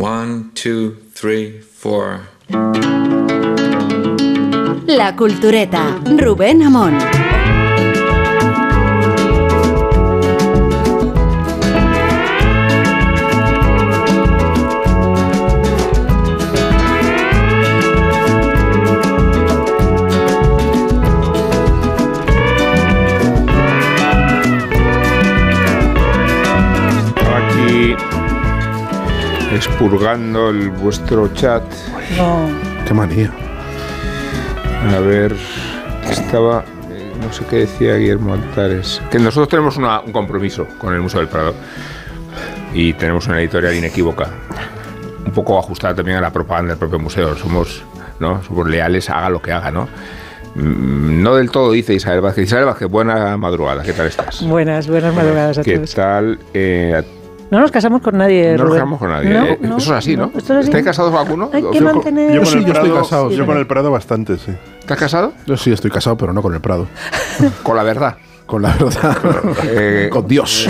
One, two, three, four. La Cultureta, Rubén Amón. Expurgando el vuestro chat. Qué manía. A ver, estaba. eh, No sé qué decía Guillermo Altares. Que nosotros tenemos una- un compromiso con el Museo del Prado. Y tenemos una editorial inequívoca. Un poco ajustada también a la propaganda del propio museo. Somos, ¿no? Somos leales, haga lo que haga, ¿no? Mm, No del todo, dice Isabel Vázquez. Isabel Vázquez, buena madrugada. ¿Qué tal estás? Buenas, buenas madrugadas a ¿Qué todos. tal? Eh, No nos casamos con nadie, no nos casamos con nadie. No, eh, no, Eso es así, ¿no? Esto es así. ¿Estáis casados alguno? Hay ¿O que mantener... Yo con sí, el yo estoy Prado- casado, Yo con el Prado bastante, sí. ¿Estás casado? Yo sí estoy casado, pero no con el Prado. Con la verdad. Con la verdad. Eh, con Dios.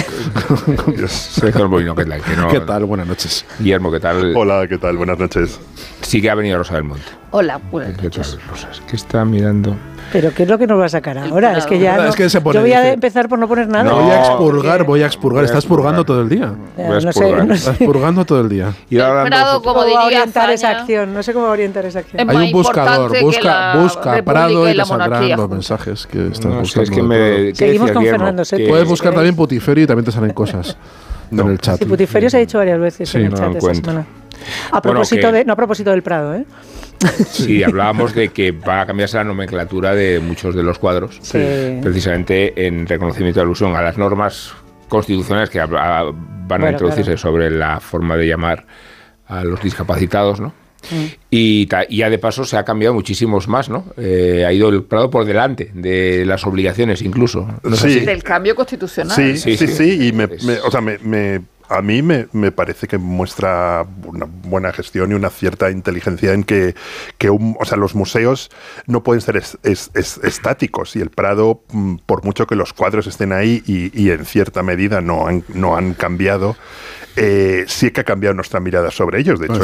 Sergio Molino, ¿qué tal? Que no- ¿Qué tal? Buenas noches. Guillermo, ¿qué tal? Hola, ¿qué tal? Buenas noches. Sí que ha venido Rosa del Monte. Hola, buenas ¿Qué noches. tal, Rosas? ¿Qué está mirando? Pero ¿qué es lo que nos va a sacar ahora? Es que ya Es no- que se pone- Yo voy a dice- empezar por no poner nada. No, voy a expurgar, voy a expurgar. Estás purgando todo el día. No sé, Estás purgando todo el día. Y ahora hablando Prado, como cómo va a diría orientar esa acción. No sé cómo orientar esa acción. Hay un buscador. Busca, busca Prado y y la te los mensajes que estás buscando. es que de me... todo. ¿qué Seguimos con? Fernando Setti. Que- Puedes buscar queréis. también Putiferio y también te salen cosas No. en el chat. Sí, Putiferio se ha dicho varias veces Sí, en el no chat esta semana. A Bueno, propósito de, no a propósito del Prado, ¿eh? Sí, hablábamos de que va a cambiarse la nomenclatura de muchos de los cuadros, Sí. precisamente en reconocimiento de alusión a las normas constitucionales que van a introducirse claro. sobre la forma de llamar a los discapacitados, ¿no? Mm. Y, ya de paso se ha cambiado muchísimos más, ¿no? Eh, ha ido el Prado por delante de las obligaciones incluso. Del cambio constitucional. Sí, Sí, sí, sí. sí, y me, me- o sea, me, me- a mí me, me parece que muestra una buena gestión y una cierta inteligencia en que, que un- o sea, los museos no pueden ser es- es- es- estáticos y el Prado, mm, por mucho que los cuadros estén ahí y, y en cierta medida no han, no han cambiado, eh, sí que ha cambiado nuestra mirada sobre ellos. De hecho,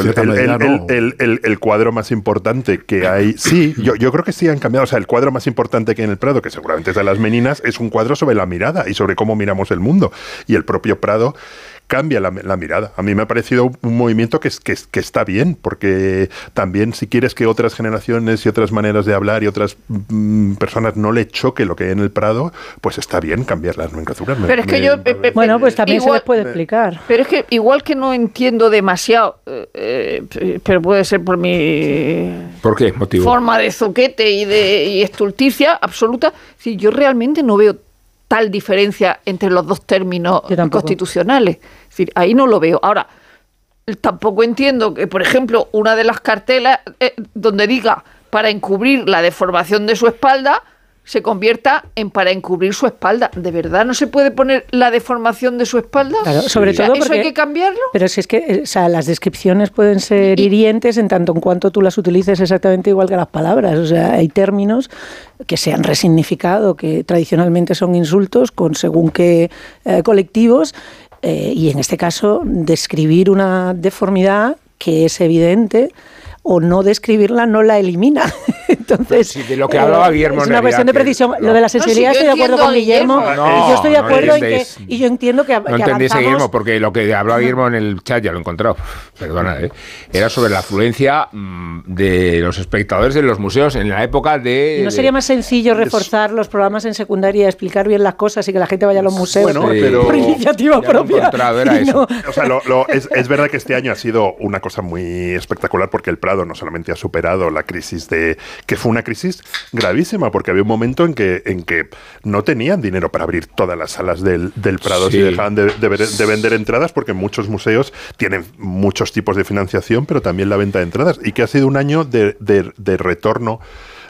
el- el cuadro más importante que hay, sí, yo, yo creo que sí han cambiado. O sea, el cuadro más importante que hay en el Prado, que seguramente es de las Meninas, es un cuadro sobre la mirada y sobre cómo miramos el mundo. Y el propio Prado cambia la, la mirada. A mí me ha parecido un movimiento que, es- que, es- que está bien, porque también si quieres que otras generaciones y otras maneras de hablar y otras mm, personas no le choque lo que hay en el Prado, pues está bien cambiar las nomenclaturas. Me- Pero es que me- yo, Bueno, pues también se les puede explicar. Pero es que igual que no entiendo demasiado, eh, eh, pero puede ser por mi ¿Por qué motivo? forma de zoquete y de y estulticia absoluta, si yo realmente no veo tal diferencia entre los dos términos constitucionales. Es decir, ahí no lo veo. Ahora, tampoco entiendo que, por ejemplo, una de las cartelas eh, donde diga para encubrir la deformación de su espalda se convierta en para encubrir su espalda. ¿De verdad no se puede poner la deformación de su espalda? Claro, sobre todo ¿Eso hay que cambiarlo? Pero si es que eh, o sea, las descripciones pueden ser Y- hirientes en tanto en cuanto tú las utilices exactamente igual que las palabras. O sea, hay términos que se han resignificado, que tradicionalmente son insultos con según qué eh, colectivos, eh, y en este caso describir una deformidad que es evidente o no describirla no la elimina. Entonces, Sí, de lo que hablaba Guillermo, es una cuestión de que- precisión. no. Lo de la sensibilidad No, si estoy de acuerdo con Guillermo. Guillermo. y yo estoy de No, no acuerdo en que y yo entiendo que, No que entendéis, avanzamos- Guillermo, porque lo que hablaba Guillermo en el chat, ya lo he encontrado, perdona, ¿eh? era sobre la afluencia mm, de los espectadores en los museos en la época de... ¿Y no sería más sencillo reforzar los programas en secundaria, explicar bien las cosas y que la gente vaya a los museos Bueno, por, pero- por iniciativa propia? era no- O sea, lo- lo- es, es verdad que este año ha sido una cosa muy espectacular porque el Prado no solamente ha superado la crisis de. que fue una crisis gravísima, porque había un momento en que, en que no tenían dinero para abrir todas las salas del, del Prado Sí. si dejaban de, de vender entradas, porque muchos museos tienen muchos tipos de financiación, pero también la venta de entradas. Y que ha sido un año de, de- de retorno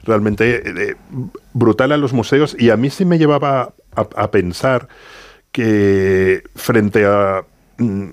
realmente eh, brutal a los museos y a mí sí me llevaba a, a pensar que frente a... mm,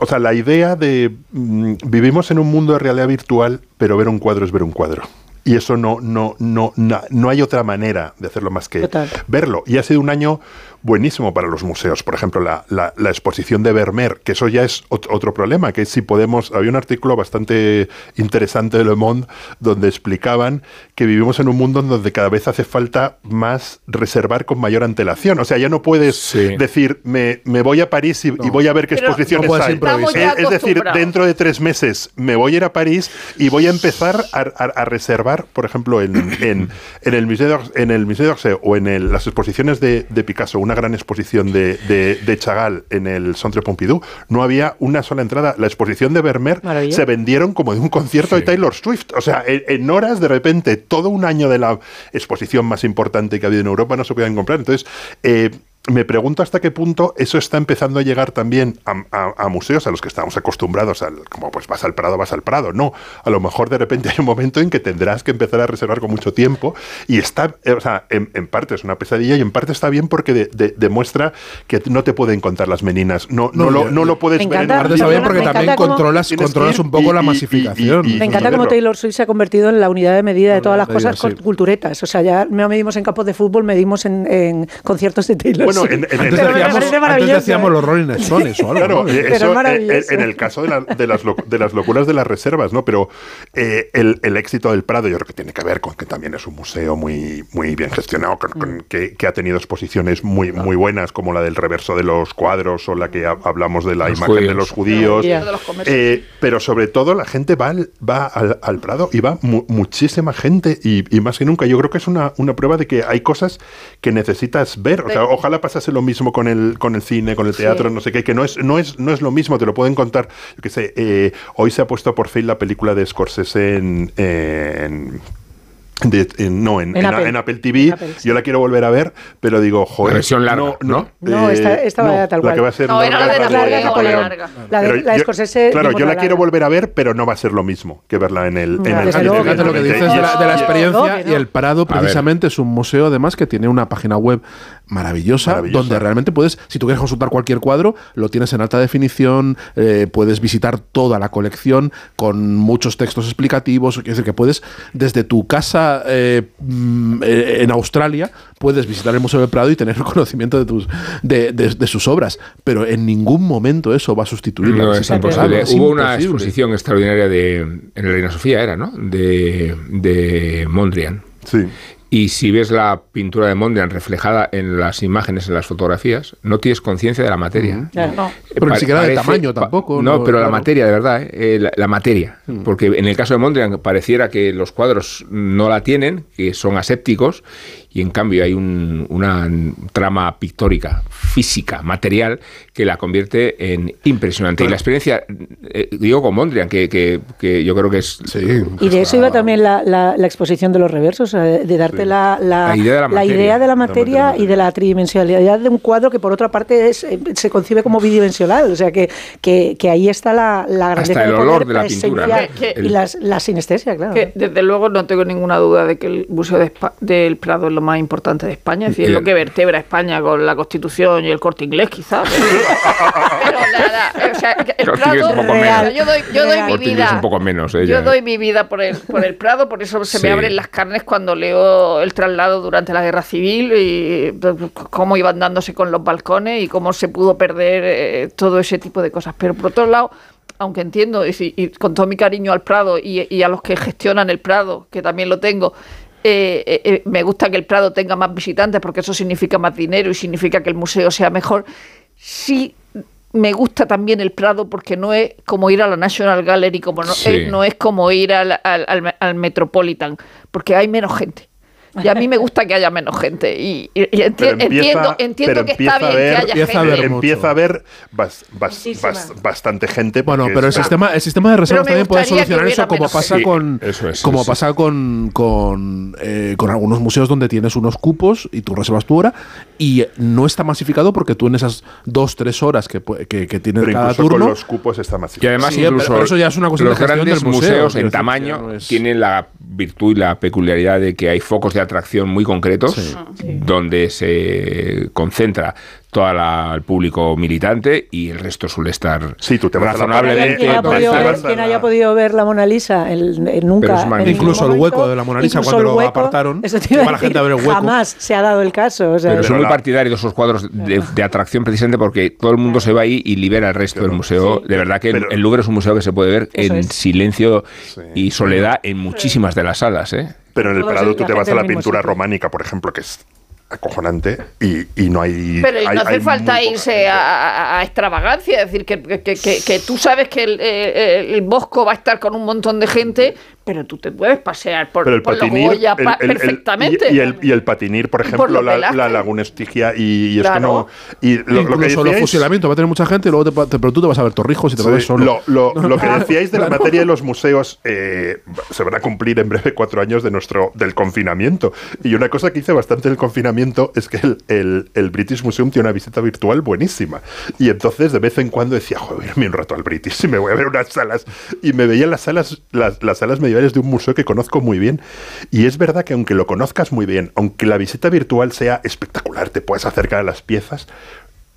o sea, la idea de mm, vivimos en un mundo de realidad virtual, pero ver un cuadro es ver un cuadro. Y eso no, no, no, na- no hay otra manera de hacerlo más que Total. verlo. Y ha sido un año buenísimo para los museos. Por ejemplo, la, la- la exposición de Vermeer, que eso ya es ot- otro problema, que es si podemos... Había un artículo bastante interesante de Le Monde donde explicaban que vivimos en un mundo en donde cada vez hace falta más reservar con mayor antelación. O sea, ya no puedes Sí. decir, me, me voy a París y, y voy a ver qué Pero exposiciones no hay. Es, es decir, dentro de tres meses me voy a ir a París y voy a empezar a, a- a reservar, por ejemplo, en, en, en el Museo en el Museo d'Orsay o en el- las exposiciones de, de Picasso, una gran exposición de, de, de Chagall en el Centre Pompidou, no había una sola entrada. La exposición de Vermeer Maravilla. se vendieron como de un concierto de Taylor Swift. O sea, en, en horas de repente, todo un año de la exposición más importante que ha habido en Europa no se podían comprar. Entonces, eh, me pregunto hasta qué punto eso está empezando a llegar también a, a- a museos a los que estamos acostumbrados, al, como pues vas al Prado, vas al Prado. No, a lo mejor de repente hay un momento en que tendrás que empezar a reservar con mucho tiempo y está, eh, o sea, en, en parte es una pesadilla y en parte está bien porque de- de- demuestra que no te pueden contar las meninas, no, no, No, lo, no lo puedes Me ver en está bien Me porque encanta también controlas, controlas un poco y- la y- y- masificación. y- y- Me encanta cómo Taylor Swift se ha convertido en la unidad de medida de todas las cosas sí. culturetas. O sea, ya no medimos en campos de fútbol, medimos en, en conciertos de Taylor Bueno, Swift. en- en- Antes, Pero me decíamos, parece antes maravilloso, decíamos ¿eh? los Rolling Stones o algo. Claro, ¿no? Pero es eso, maravilloso. en, en el caso de, la- de las, loc- de las locuras de las reservas, ¿no? Pero eh, el, el éxito del Prado yo creo que tiene que ver con que también es un museo muy, muy bien gestionado, con- con- Mm. que, que ha tenido exposiciones muy, muy buenas, como la del reverso de los cuadros o la que ha- hablamos de la Los imagen de los judíos. Eh, pero sobre todo la gente va al, va al, al Prado y va mu- muchísima gente y, y más que nunca. Yo creo que es una, una prueba de que hay cosas que necesitas ver. O sea, Sí. Pasase lo mismo con el, con el cine, con el teatro, Sí. no sé qué, que no es, no es, no es lo mismo, te lo pueden contar. Yo qué sé, eh, hoy se ha puesto por fin la película de Scorsese en. en- de- en- no, en, En en- Apple. en Apple TV. En Apple, sí. Yo la quiero volver a ver, pero digo, joder. versión larga, ¿no? No, esta- esta va tal La cual. que va a ser No, era la de larga, Napoleón, la de la Napoleón. larga. La de, la de Scorsese. Claro, yo la quiero volver a ver, pero no va a ser lo mismo que verla en el, en No, el. Fíjate lo que dices de la, la experiencia No, no. y el Prado precisamente es un museo además que tiene una página web maravillosa, Maravillosa. donde realmente puedes, si tú quieres consultar cualquier cuadro, lo tienes en alta definición, eh, puedes visitar toda la colección con muchos textos explicativos, es decir, que puedes desde tu casa eh, mm, eh, en Australia, puedes visitar el Museo del Prado y tener conocimiento de, tus, de, de- de sus obras, pero en ningún momento eso va a sustituir la No, visita es imposible. Es Hubo una exposición extraordinaria de, en la Reina Sofía, era, ¿no? De, de Mondrian. Sí. Y si ves la pintura de Mondrian reflejada en las imágenes, en las fotografías, no tienes conciencia de la materia. Claro, no. Pero ni siquiera tamaño tampoco, No, no, pero la materia, de verdad, ¿eh? Eh, la, la materia. Porque en el caso de Mondrian pareciera que los cuadros no la tienen, que son asépticos, y en cambio hay un- una trama pictórica, física, material, que la convierte en impresionante. Y la experiencia, eh, digo con Mondrian, que, que- que yo creo que es... Sí. Y de eso iba también la, la- la exposición de los reversos, de darte la, la, La idea de la materia. de la materia materia. y de la tridimensionalidad de un cuadro que por otra parte es, eh, se concibe como bidimensional. O sea que, que, que ahí está la, la grandeza el de poder olor de la pintura, y las- la sinestesia, claro. Que desde luego no tengo ninguna duda de que el Museo de del Prado es lo más importante de España, es decir, es lo que vertebra España con la Constitución y el corte inglés, quizás. Pero, pero nada, o sea, que el Corte Inglés Prado, un poco o sea, menos. yo doy, yo doy Real. mi Corte Inglés vida. un poco menos, ella, yo doy mi vida por el, por el Prado, por eso se Sí. me abren las carnes cuando leo el traslado durante la Guerra Civil y cómo iban dándose con los balcones y cómo se pudo perder eh, todo ese tipo de cosas. Pero por otro lado, aunque entiendo, y, si- y con todo mi cariño al Prado y, y a los que gestionan el Prado, que también lo tengo, eh, eh, eh, me gusta que el Prado tenga más visitantes porque eso significa más dinero y significa que el museo sea mejor. Sí me gusta también el Prado porque no es como ir a la National Gallery, como no, Sí. eh, no es como ir al, al- al- al Metropolitan, porque hay menos gente. Y a mí me gusta que haya menos gente. Y, y- y enti- Pero empieza- entiendo, entiendo pero que empieza está a bien ver- que haya empieza a ver empieza a haber bas- bas- Muchísima. bas- bastante gente. Bueno, pero el sistema, el sistema de reservas también puede que solucionar eso como pasa con Sí, eso es, como eso pasa con con, eh, con algunos museos donde tienes unos cupos y tú reservas tu hora y no está masificado porque tú en esas dos tres horas que, que, que tienes pero cada incluso turno con los cupos está más Y además, Sí, incluso pero eso ya es una cuestión los de gestión grandes del museo, museos en tamaño no es- tienen la virtud y la peculiaridad de que hay focos de atracción muy concretos Sí. donde se concentra todo el público militante y el resto suele estar Sí, tú te a razonablemente. Quien, haya no, podido ver, no, quien no. haya podido ver la Mona Lisa el- el nunca. En Incluso el hueco de la Mona Lisa, cuando lo hueco, apartaron, eso te iba gente a ver el hueco. Jamás se ha dado el caso. o sea, Pero soy Pero muy la- partidario de esos cuadros de, de atracción precisamente porque todo el mundo se va ahí y libera el resto del museo. De verdad que el- Pero- el Louvre es un museo que se puede ver en es. silencio y soledad en muchísimas de las salas. ¿eh? Pero en el Prado tú te vas a la pintura románica, por ejemplo, que es acojonante y, y no hay. Pero y hay- no hace hay falta irse a, a- extravagancia, es decir, que, que- que- tú sabes que el, el Bosco va a estar con un montón de gente, pero tú te puedes pasear por, Pero el por patinir. Goya el- el- el- perfectamente. y, y el, y el patinir, por Y por ejemplo, los la, la Laguna Estigia y, y es que Claro. no. Y lo, lo que Incluso los decíais- fusilamientos, va a tener mucha gente y luego te, pero tú te vas a ver Torrijos y te vas a ver Sí, solo. Lo, lo- lo que Claro, decíais de la claro. materia de los museos, eh, se van a cumplir en breve cuatro años de nuestro del confinamiento. Y una cosa que hice bastante en el confinamiento es que el, el- el British Museum tiene una visita virtual buenísima. Y entonces de vez en cuando decía, joder, irme un rato al British y me voy a ver unas salas. Y me veía las salas, las, las salas de un museo que conozco muy bien. Y es verdad que aunque lo conozcas muy bien, aunque la visita virtual sea espectacular, te puedes acercar a las piezas.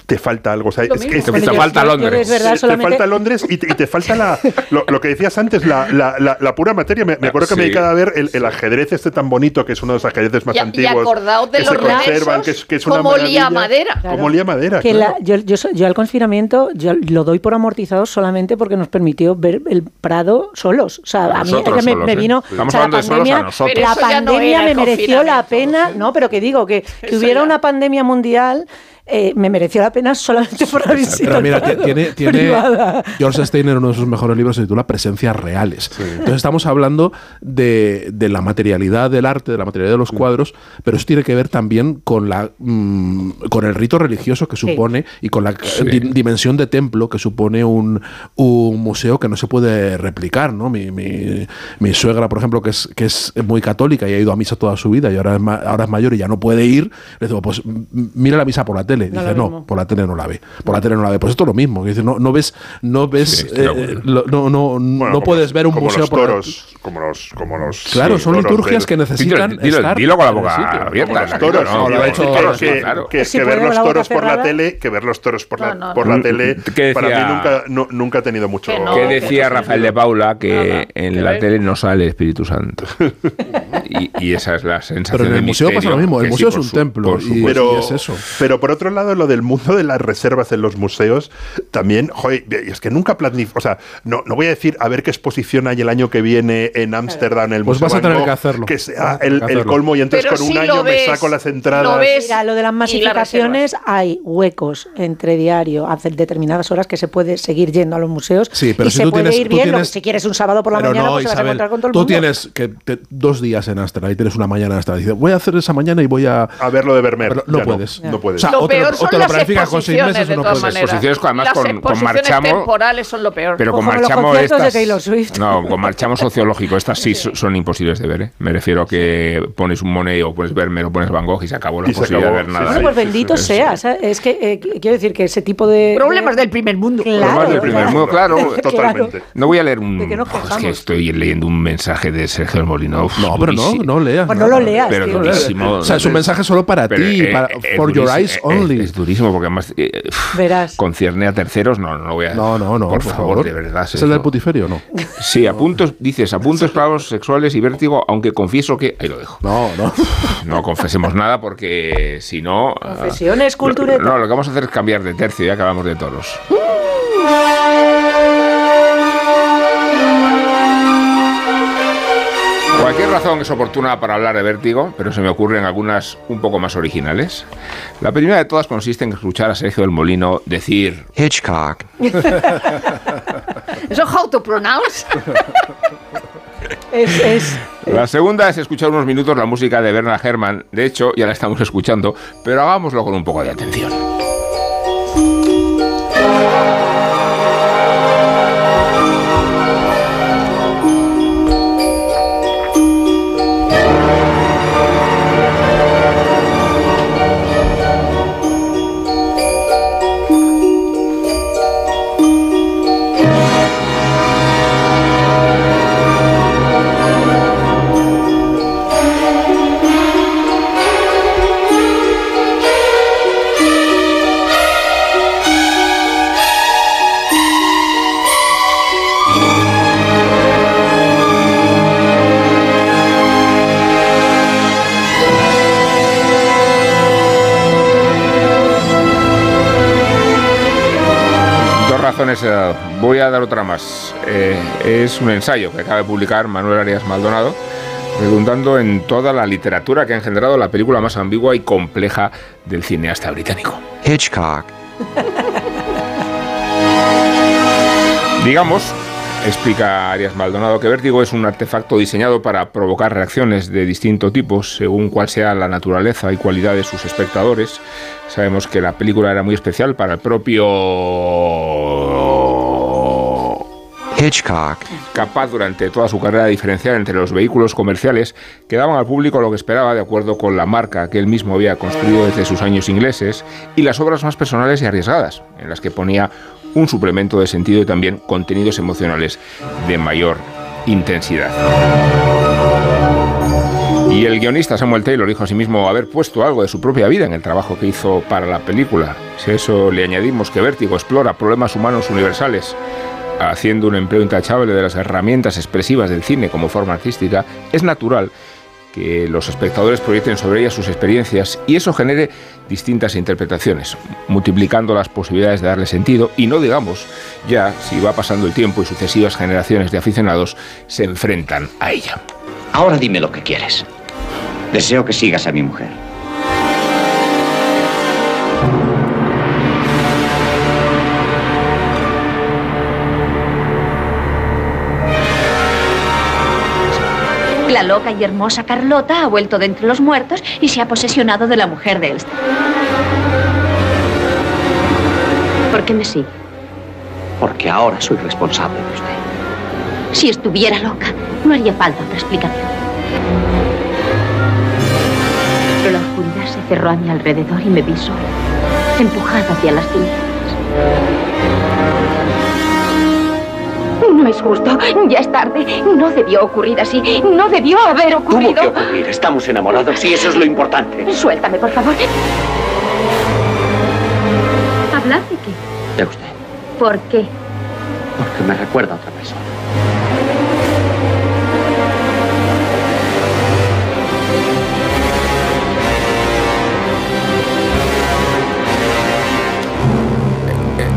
Te falta algo. O sea, es que Te falta Londres. es verdad, te solamente- falta Londres y te, y te falta la, lo, lo que decías antes, la, la- la- la pura materia. Me, me acuerdo que me Sí. dedicaba a ver el, el ajedrez este tan bonito, que es uno de los ajedrezes más Y- y antiguos. acordaos de que los se conservan, que es, que es una olía maravilla. madera. Claro. Cómo olía madera, Que claro. la- yo, yo, al confinamiento yo lo doy por amortizado solamente porque nos permitió ver el Prado solos. O sea, a mí que me, solos, me ¿eh? vino. Estamos o sea, la hablando de solos a pandemia, la no pandemia me mereció la pena. No, pero que digo que, que hubiera ya. una pandemia mundial. Eh, me mereció la pena solamente por la visita. Pero mira, tiene. George Steiner, uno de sus mejores libros, se titula Presencias Reales. Entonces estamos hablando de, de la materialidad del arte, de la materialidad de los cuadros, pero eso tiene que ver también con la mm, con el rito religioso que supone y con la di- dimensión de templo que supone un, un museo que no se puede replicar. ¿no? Mi, mi- mi suegra, por ejemplo, que es, que es muy católica y ha ido a misa toda su vida y ahora es, ma- ahora es mayor y ya no puede ir, le digo, pues mira la misa por la tele. No Dice, no, por la tele no la ve. Por la tele no la ve. Pues esto es lo mismo. que dice, no, no ves, no ves, Sí, eh, lo- no, no, Bueno, no como puedes ver un como museo los por la- toros, como los, como los Claro, sí, son toros liturgias del- que necesitan Dilo, dilo, estar dilo con la boca abierta. Los toros, No, sí, lo ha que- hecho que- es ver los la toros por la tele, que ver los toros por la, No, no, por la tele, ¿Qué para mí nunca, no- nunca ha tenido mucho. Que no, ¿Qué que decía Rafael de Paula? Que en la tele no sale el Espíritu Santo. y, esa es la sensación Pero en el museo pasa lo mismo. El museo es un templo pero por otro lado, lo del mundo de las reservas en los museos, también, joder, es que nunca planifico, o sea, no, no voy a decir a ver qué exposición hay el año que viene en Ámsterdam, en el Pues Museo vas a tener que hacerlo. Que sea el, que el hacerlo. colmo y entonces Pero con si un año me saco las lo entradas. ves. Mira, lo de las masificaciones, hay huecos entre diario a determinadas horas que se puede seguir yendo a los museos. Sí, pero y si se tú puede tienes- ir tú bien. lo- tienes- si quieres un sábado por la Pero mañana, no, pues te vas a Isabel, encontrar con todo el tú mundo. tienes que te- dos días en Ámsterdam y tienes una mañana en Ámsterdam. Dices, voy a hacer esa mañana y voy a... A ver lo de Vermeer. Pero no puedes. No, puedes. O sea, o peor o son te lo las planificas con seis exposiciones, de todas maneras. Exposiciones que además Las con- con exposiciones Marchamo- temporales son lo peor. Pero con los marchamo de estas. Taylor Swift. No, con marchamo sociológico. Estas sí so- son imposibles de ver. ¿eh? Me refiero a que pones un Monet o pones Vermeer o pones Van Gogh y se acabó la Y posibilidad acabó, de ver sí, nada. Bueno, sí, pues sí, bendito sí, sea. ¿sabes? Es que eh, qu- quiero decir que ese tipo de. Problemas de- del primer mundo. Claro, Problemas del primer claro. mundo, claro. Totalmente. No voy a leer un. ¿De nos Oh, es que estoy leyendo un mensaje de Sergio del Molino. uf, No, pero no, no leas. Pues no lo leas, Pero durísimo. O sea, es un mensaje solo para ti, eh, para- eh, for your eyes eh, only. Es, durísimo porque además. eh, Verás. Concierne a terceros, no, no lo voy a. No, no, no, Por, favor, de verdad. ¿Es el del putiferio no? Sí, a puntos, dices, a puntos clavos sexuales y vértigo, aunque confieso que. Ahí lo dejo. No, no. No confesemos nada porque si no. ah, Confesiones, lo- cultureta. No, lo que vamos a hacer es cambiar de tercio, ya acabamos de toros. Cualquier razón es oportuna para hablar de vértigo, pero se me ocurren algunas un poco más originales. La primera de todas consiste en escuchar a Sergio del Molino decir Hitchcock. ¿Eso es how to pronounce? Es, es- La segunda es escuchar unos minutos la música de Bernard Herrmann. De hecho, ya la estamos escuchando, pero hagámoslo con un poco de atención. Razones he dado. Voy a dar otra más. Eh, es un ensayo que acaba de publicar Manuel Arias Maldonado, redundando en toda la literatura que ha engendrado la película más ambigua y compleja del cineasta británico. Hitchcock. Digamos, explica Arias Maldonado, que Vértigo es un artefacto diseñado para provocar reacciones de distinto tipo, según cuál sea la naturaleza y cualidad de sus espectadores. Sabemos que la película era muy especial para el propio Hitchcock. capaz durante toda su carrera de diferenciar entre los vehículos comerciales que daban al público lo que esperaba de acuerdo con la marca que él mismo había construido desde sus años ingleses y las obras más personales y arriesgadas, en las que ponía un suplemento de sentido y también contenidos emocionales de mayor intensidad. Y el guionista Samuel Taylor dijo asimismo haber puesto algo de su propia vida en el trabajo que hizo para la película. Si a eso le añadimos que Vértigo explora problemas humanos universales, haciendo un empleo intachable de las herramientas expresivas del cine como forma artística, es natural que los espectadores proyecten sobre ellas sus experiencias y eso genere distintas interpretaciones, multiplicando las posibilidades de darle sentido y no digamos ya si va pasando el tiempo y sucesivas generaciones de aficionados se enfrentan a ella. Ahora dime lo que quieres. Deseo que sigas a mi mujer. La loca y hermosa Carlota ha vuelto de entre los muertos y se ha posesionado de la mujer de Elster. ¿Por qué me sigue? Porque ahora soy responsable de usted. Si estuviera loca, no haría falta otra explicación. Pero la oscuridad se cerró a mi alrededor y me vi sola, empujada hacia las tinieblas. No es justo, ya es tarde. No debió ocurrir así. No debió haber Tuvo que ocurrido. ocurrir. Estamos enamorados y eso es lo importante. Suéltame, por favor. ¿Hablar de qué? De usted. ¿Por qué? Porque me recuerda a otra persona.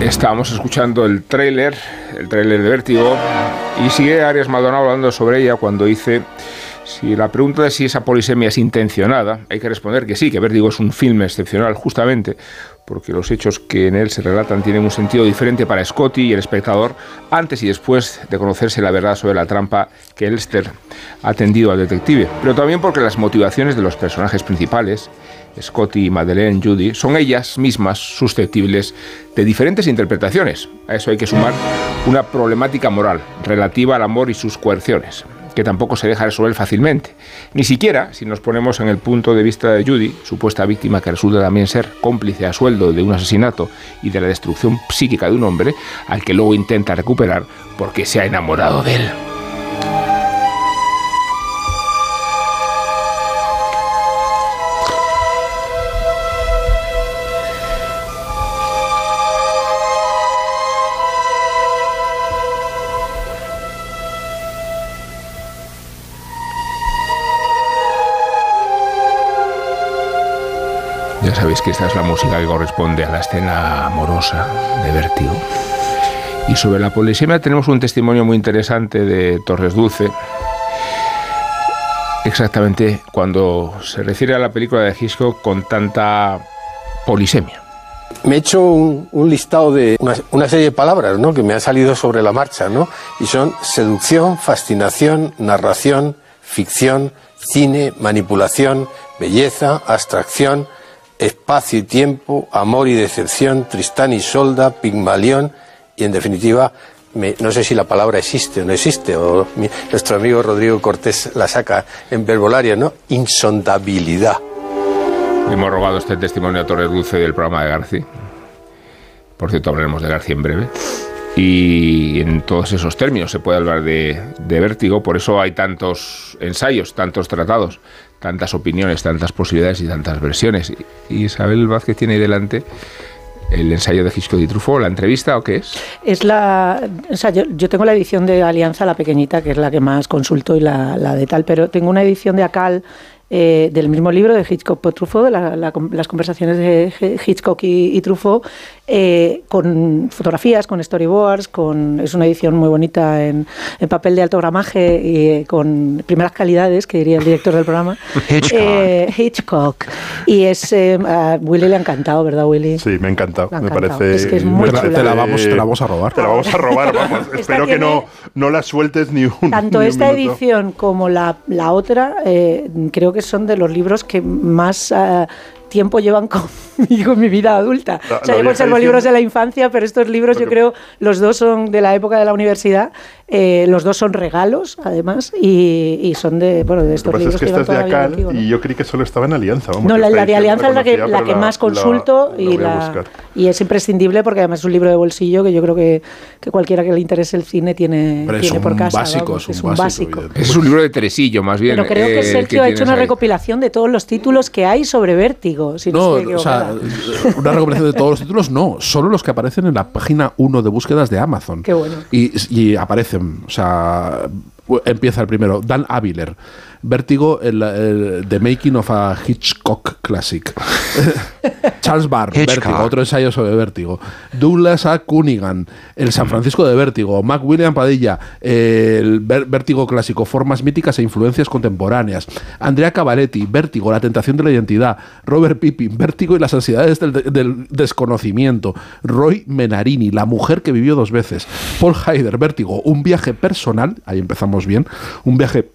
Estábamos escuchando el tráiler, el tráiler de Vértigo, y sigue Arias Maldonado hablando sobre ella cuando dice si la pregunta de si esa polisemia es intencionada, hay que responder que sí, que Vértigo es un filme excepcional justamente porque los hechos que en él se relatan tienen un sentido diferente para Scotty y el espectador antes y después de conocerse la verdad sobre la trampa que Elster ha tendido al detective, pero también porque las motivaciones de los personajes principales, Scotty, Madeleine, Judy, son ellas mismas susceptibles de diferentes interpretaciones. A eso hay que sumar una problemática moral relativa al amor y sus coerciones que tampoco se deja resolver fácilmente. Ni siquiera si nos ponemos en el punto de vista de Judy, supuesta víctima que resulta también ser cómplice a sueldo de un asesinato y de la destrucción psíquica de un hombre, al que luego intenta recuperar porque se ha enamorado de él. Sabéis que esta es la música que corresponde a la escena amorosa de Vértigo. Y sobre la polisemia tenemos un testimonio muy interesante de Torres Dulce, exactamente cuando se refiere a la película de Hitchcock con tanta polisemia. Me he hecho un, un listado de una, una serie de palabras ¿no? que me han salido sobre la marcha, ¿no? y son seducción, fascinación, narración, ficción, cine, manipulación, belleza, abstracción, espacio y tiempo, amor y decepción, Tristán y Solda, Pigmalión y en definitiva, me- no sé si la palabra existe o no existe, o mi- nuestro amigo Rodrigo Cortés la saca en verbolaria, ¿no? Insondabilidad. Hemos robado este testimonio a Torres Dulce del programa de García. Por cierto, hablaremos de García en breve. Y en todos esos términos se puede hablar de, vértigo, por eso hay tantos ensayos, tantos tratados, tantas opiniones, tantas posibilidades y tantas versiones. Y Isabel Vázquez tiene ahí delante el ensayo de Hitchcock y Truffaut, la entrevista o qué es? Es la. O sea, yo, yo tengo la edición de Alianza, la pequeñita, que es la que más consulto y la, la de tal, pero tengo una edición de Acal. eh, del mismo libro de Hitchcock por Truffaut, la- la- las conversaciones de Hitchcock y, y Truffaut, eh, con fotografías, con storyboards, con, es una edición muy bonita en, en papel de alto gramaje y eh, con primeras calidades, que diría el director del programa. Hitchcock. Eh, Hitchcock. Y es, eh, a Willy le ha encantado, ¿verdad, Willy? Sí, me ha encantado. Me parece. Es que es muy. Te la vamos- te la vamos a robar. Te la vamos a robar, vamos. Espero que no, no la sueltes ni un. Tanto ni un esta minuto. edición como la, la otra, eh, creo que son de los libros que más eh, tiempo llevan conmigo en mi vida adulta. La- o sea, yo conservo libros de la infancia, pero estos libros yo Porque- creo, los dos son de la época de la universidad, eh, los dos son regalos, además, y, y son de, bueno, de Lo estos que pasa libros es que que esta es de Acal contigo, ¿no? y yo creí que solo estaba en Alianza. vamos, No, la, la de Alianza es la que, la que más consulto la y, la, y es imprescindible porque además es un libro de bolsillo que yo creo que, que cualquiera que le interese el cine tiene, Pero es tiene por un casa. básico, vamos, es un básico, Es un libro de Teresillo, más bien. Pero creo eh, que Sergio ha hecho una ahí. recopilación de todos los títulos que hay sobre Vértigo. Si no, o sea, equivocada. una recopilación de todos los títulos, no, solo los que aparecen en la página 1 de búsquedas de Amazon. Qué bueno. Y, y aparecen, o sea, empieza el primero, Dan Aviler, Vértigo, el, el- The Making of a Hitchcock Classic. Charles Barr, Hitchcock. Vértigo, otro ensayo sobre Vértigo. Douglas A. Cunningham, el San Francisco de Vértigo. Mac William Padilla, el Vértigo clásico, formas míticas e influencias contemporáneas. Andrea Cavaletti, Vértigo, la tentación de la identidad. Robert Pippin, Vértigo y las ansiedades del, del desconocimiento. Roy Menarini, la mujer que vivió dos veces. Paul Haider, Vértigo, un viaje personal, ahí empezamos bien, un viaje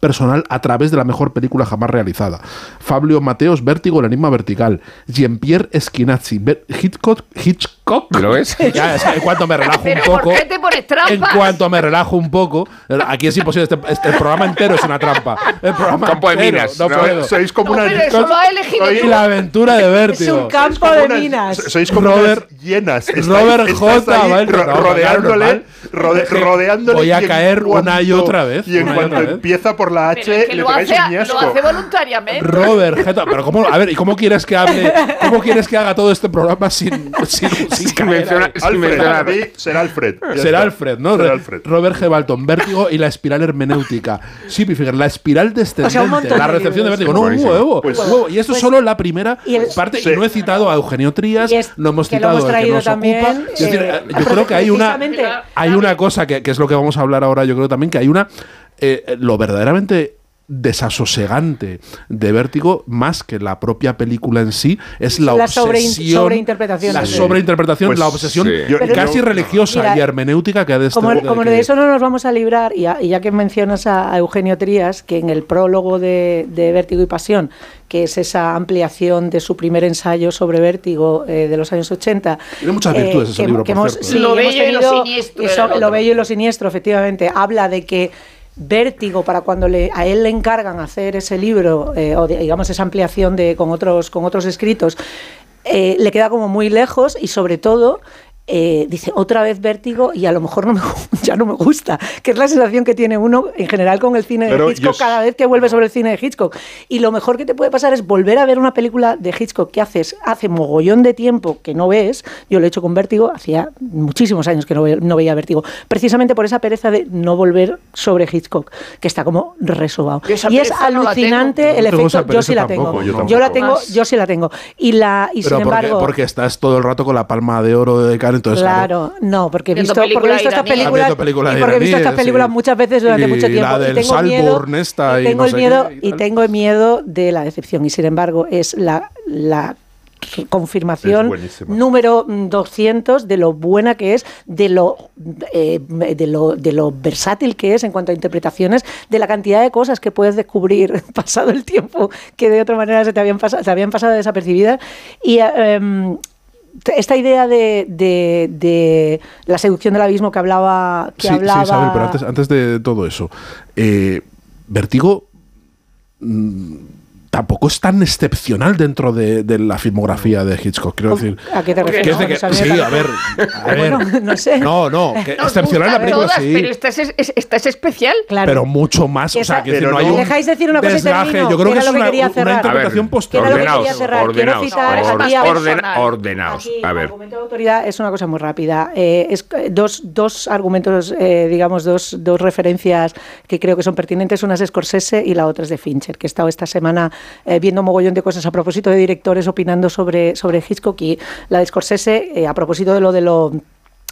personal a través de la mejor película jamás realizada. Fabio Mateos, Vértigo, el enigma vertical. Jean-Pierre Esquinazzi, Hitchcock, Hitchcock. ¿Lo ves? Ya, en cuanto me relajo un poco. ¿por qué te pones? En cuanto me relajo un poco, aquí es imposible. Este, este- el programa entero es una trampa. El programa Campo de entero, minas, No, ¿no? puedo. Sois como No, una. sois- Y la aventura de es Vértigo. un campo como de unas- minas. Sois como Robert- unas llenas. Estáis- Robert J. ahí va a entrar. ro- No, rodeándole, claro, rode- Es que rodeándole. voy a caer una y otra vez, Y en cuanto empieza por la H, es que le lo pegáis hace, un lo ñasco. hace voluntariamente. Robert Jeta, pero cómo, a ver, ¿y cómo quieres que hable? ¿Cómo quieres que haga todo este programa sin, sin, sin caer menciona- ahí? sin Alfred, mencionar. sí, será Alfred. Será está. Alfred, ¿no? Será Re- Alfred. Robert G. Balton, Vértigo y la espiral hermenéutica. Sí, fíjate, la espiral descendente, O sea, la recepción de. Vértigo. No, un huevo, Pues- un huevo. Y esto es solo la primera y el- parte. Sí. Y no he citado a Eugenio Trías, es- no hemos que lo citado al que nos también, ocupa. Es decir, eh, yo creo que hay una, hay una cosa que, que es lo que vamos a hablar ahora, yo creo también que hay una. eh, lo verdaderamente desasosegante de Vértigo más que la propia película en sí es la, La obsesión sobreinterpretación. la Sí. sobreinterpretación Pues la obsesión sí. Yo- casi yo- religiosa Mira, y hermenéutica que ha de Como, este- como que- de eso no nos vamos a librar, y ya, y ya que mencionas a, a Eugenio Trías, que en el prólogo de, de Vértigo y Pasión, que es esa ampliación de su primer ensayo sobre Vértigo eh, de los años 80. Tiene muchas virtudes ese que- libro, que por hemos- cierto, sí, ¿eh? Lo hemos bello y lo tenido- siniestro eso, era el lo otro. bello y lo siniestro, efectivamente. Habla de que Vértigo, para cuando le, a él le encargan hacer ese libro, eh, o de- digamos esa ampliación de, con, otros, con otros escritos, eh, le queda como muy lejos y sobre todo eh, dice otra vez vértigo y a lo mejor no me, ya no me gusta, que es la sensación que tiene uno en general con el cine Pero de Hitchcock yo- cada vez que vuelve sobre el cine de Hitchcock. Y lo mejor que te puede pasar es volver a ver una película de Hitchcock que haces hace mogollón de tiempo que no ves. Yo lo he hecho con Vértigo, hacía muchísimos años que no, ve- no veía Vértigo, precisamente por esa pereza de no volver sobre Hitchcock, que está como resobado. Y es no alucinante el No esa efecto, yo sí la tengo. tampoco, yo Yo la tengo, yo sí la tengo. Y la y pero sin porque, embargo porque estás todo el rato con la palma de oro de Entonces Claro, no, porque he visto, porque he visto estas películas, y porque he visto estas películas sí. muchas veces durante Y mucho tiempo. la del y tengo miedo, esta y tengo no el sé miedo, qué y y tengo el miedo de la decepción. Y sin embargo, es la, confirmación número mm, 200 de lo buena que es, de lo, eh, de, lo, de lo versátil que es en cuanto a interpretaciones, de la cantidad de cosas que puedes descubrir pasado el tiempo que de otra manera se te habían, pasado, te habían pasado desapercibidas. Y eh, em, esta idea de, de- de la seducción del abismo que hablaba que Sí, sí, hablaba Isabel, pero antes, antes de todo eso, eh, Vertigo mm, tampoco es tan excepcional dentro de, de la filmografía de Hitchcock. Quiero decir, ¿A qué te refieres? decir No, que- sí, a ver, a ver. Bueno, no sé. No, no, que excepcional la película todas, sí. Pero esta es, es- esta es especial. Claro. pero mucho más. O sea, quiero decir, no hay un ¿Dejáis decir una cosa y desgaje. termino? Yo creo Que que es lo que una, una interpretación que era lo que posterior. quería ordenaos, cerrar. Quiero ordenaos, ordenaos. A ver. argumento de autoridad es una cosa muy rápida. Eh, es dos, dos argumentos, eh, digamos, dos, dos referencias que creo que son pertinentes. Una es Scorsese y la otra es de Fincher, que he estado esta semana eh, viendo mogollón de cosas a propósito de directores opinando sobre, sobre Hitchcock y la de Scorsese, eh, a propósito de lo de lo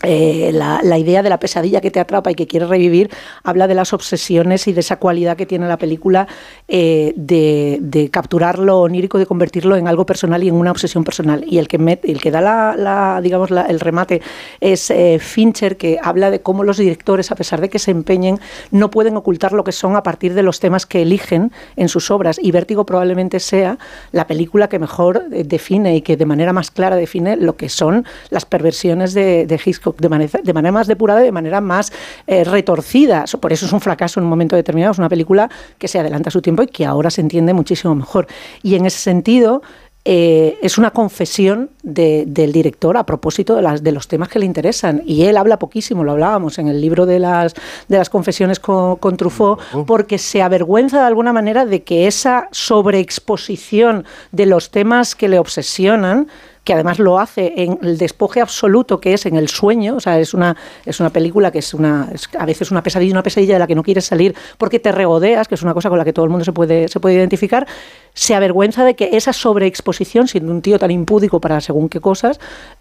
eh, la, idea de la pesadilla que te atrapa y que quieres revivir habla de las obsesiones y de esa cualidad que tiene la película eh, de, de capturar lo onírico, de convertirlo en algo personal y en una obsesión personal. Y el que, el que da la, digamos, el remate es eh, Fincher, que habla de cómo los directores, a pesar de que se empeñen, no pueden ocultar lo que son a partir de los temas que eligen en sus obras. Y Vértigo probablemente sea la película que mejor define y que de manera más clara define lo que son las perversiones de, de Hitchcock de manera, de manera más depurada y de manera más eh, retorcida. Por eso es un fracaso en un momento determinado. Es una película que se adelanta a su tiempo y que ahora se entiende muchísimo mejor. Y en ese sentido, eh, es una confesión de- del director a propósito de, las, de los temas que le interesan. Y él habla poquísimo, lo hablábamos en el libro de las, de las confesiones con, con Truffaut, porque se avergüenza de alguna manera de que esa sobreexposición de los temas que le obsesionan que además lo hace en el despoje absoluto que es en el sueño, o sea, es una, es una película que es una es a veces una pesadilla, una pesadilla de la que no quieres salir porque te regodeas, que es una cosa con la que todo el mundo se puede, se puede identificar, se avergüenza de que esa sobreexposición, siendo un tío tan impúdico para según qué cosas,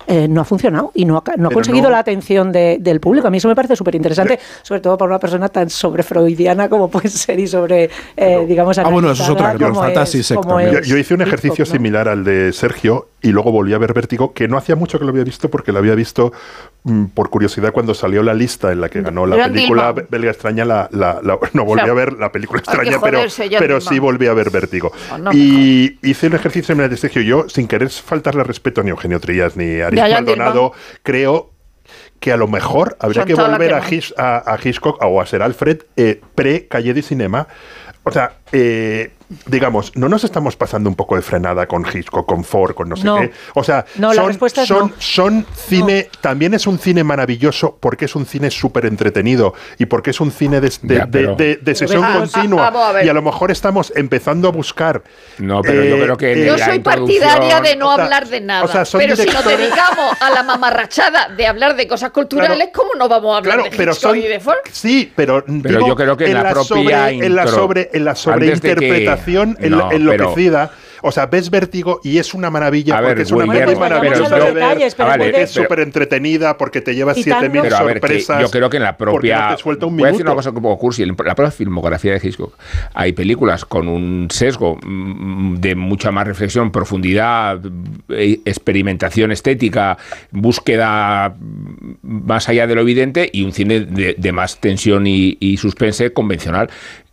eh, no ha funcionado y no ha, no ha conseguido no- la atención de- del público. A mí eso me parece súper interesante, sobre todo para una persona tan sobre freudiana como puede ser y sobre, eh, digamos, Ah, bueno, eso es otra, como es- como. Yo, hice un ejercicio ¿no? similar al de Sergio y luego volví a ver Vértigo, que no hacía mucho que lo había visto porque lo había visto mm, por curiosidad cuando salió la lista en la que ganó la película Dilma. belga extraña. La, la- la- no volví a ver la película extraña, pero, joderse, pero sí volví a ver Vértigo. No, y hice un ejercicio similar de Sergio. Yo, sin querer faltarle respeto ni a Eugenio Trillas ni a Jan Maldonado, creo que a lo mejor habría que volver a, Ackerman. Hitch- a, a Hitchcock o a Ser Alfred eh, pre-Calle de Cinema. O sea, eh, digamos, no nos estamos pasando un poco de frenada con Hitchcock, con Ford, con no sé No. qué. O sea, No, la son, respuesta es son, no. son cine, también es un cine maravilloso porque es un cine súper entretenido y porque es un cine de, de- Ya, pero- de- de- de sesión Ah, continua. ah, vamos a y a lo mejor estamos empezando a buscar. No, pero yo creo que eh, Yo la soy partidaria de no o sea, hablar de nada. o sea, son pero si nos directores- dedicamos a la mamarrachada de hablar de cosas culturales, Claro. ¿cómo no vamos a hablar Claro, de pero Hitchcock son, y de Ford? sí, pero, Pero digo, yo creo que en la propia sobre, en la intro, sobre en la antes de que- No, enloquecida, o sea, ves Vértigo y es una maravilla A porque ver, es una pero maravillosa de ver, detalles, pero Ah, vale, porque es súper entretenida, porque te llevas Y 7000 tanto- Pero a ver, que sorpresas. yo creo que en la propia. no te suelta un voy a decir una cosa un poco cursi. En la propia filmografía de Hitchcock hay películas con un sesgo mm, de mucha más reflexión, profundidad, eh, experimentación estética, búsqueda mm, más allá de lo evidente y un cine de, de más tensión y, y suspense convencional.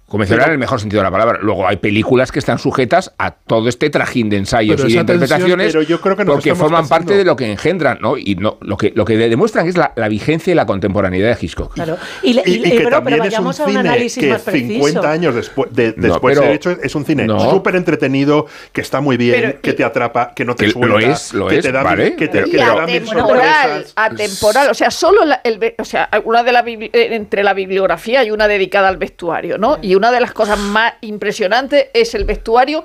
Convencional en el mejor sentido de la palabra. Luego hay películas que están sujetas a todo este trajín de ensayos y de tensión- interpretaciones pero yo creo que porque forman pasando. parte de lo que engendran, ¿no? Y no, lo que lo que demuestran es la, la vigencia y la contemporaneidad de Hitchcock. Claro. Y, le- Y, y- y que pero, pero también es un a un cine análisis que más preciso. 50 años después de, después pero- de hecho es un cine no. súper entretenido, que está muy bien, Pero- que te atrapa, que no te Que suelta, lo es, lo que es, te da, vale, que te, que da mil atemporal, sorpresas. atemporal, o sea, solo la- el, ve- o sea, una de la bibli- eh, entre la bibliografía y una dedicada al vestuario, ¿no? Y una de las cosas más impresionantes es el vestuario,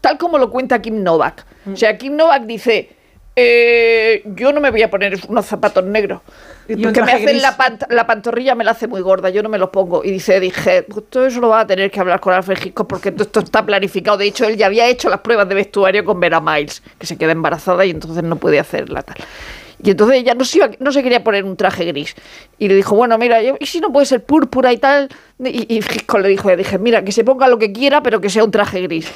tal como lo cuenta Kim Novak. O sea, Kim Novak dice, eh, yo no me voy a poner unos zapatos negros. Porque me hacen la, pant- la pantorrilla, me la hace muy gorda, yo no me los pongo. Y dice, dije, pues todo eso lo va a tener que hablar con Alfred Hitchcock porque todo esto está planificado. De hecho, él ya había hecho las pruebas de vestuario con Vera Miles, que se queda embarazada y entonces no puede hacerla tal. Y entonces ella no se, iba- no se quería poner un traje gris. Y le dijo, bueno, mira, yo- ¿y si no puede ser púrpura y tal? Y, y Hitchcock le dijo, le dije, mira, que se ponga lo que quiera, pero que sea un traje gris.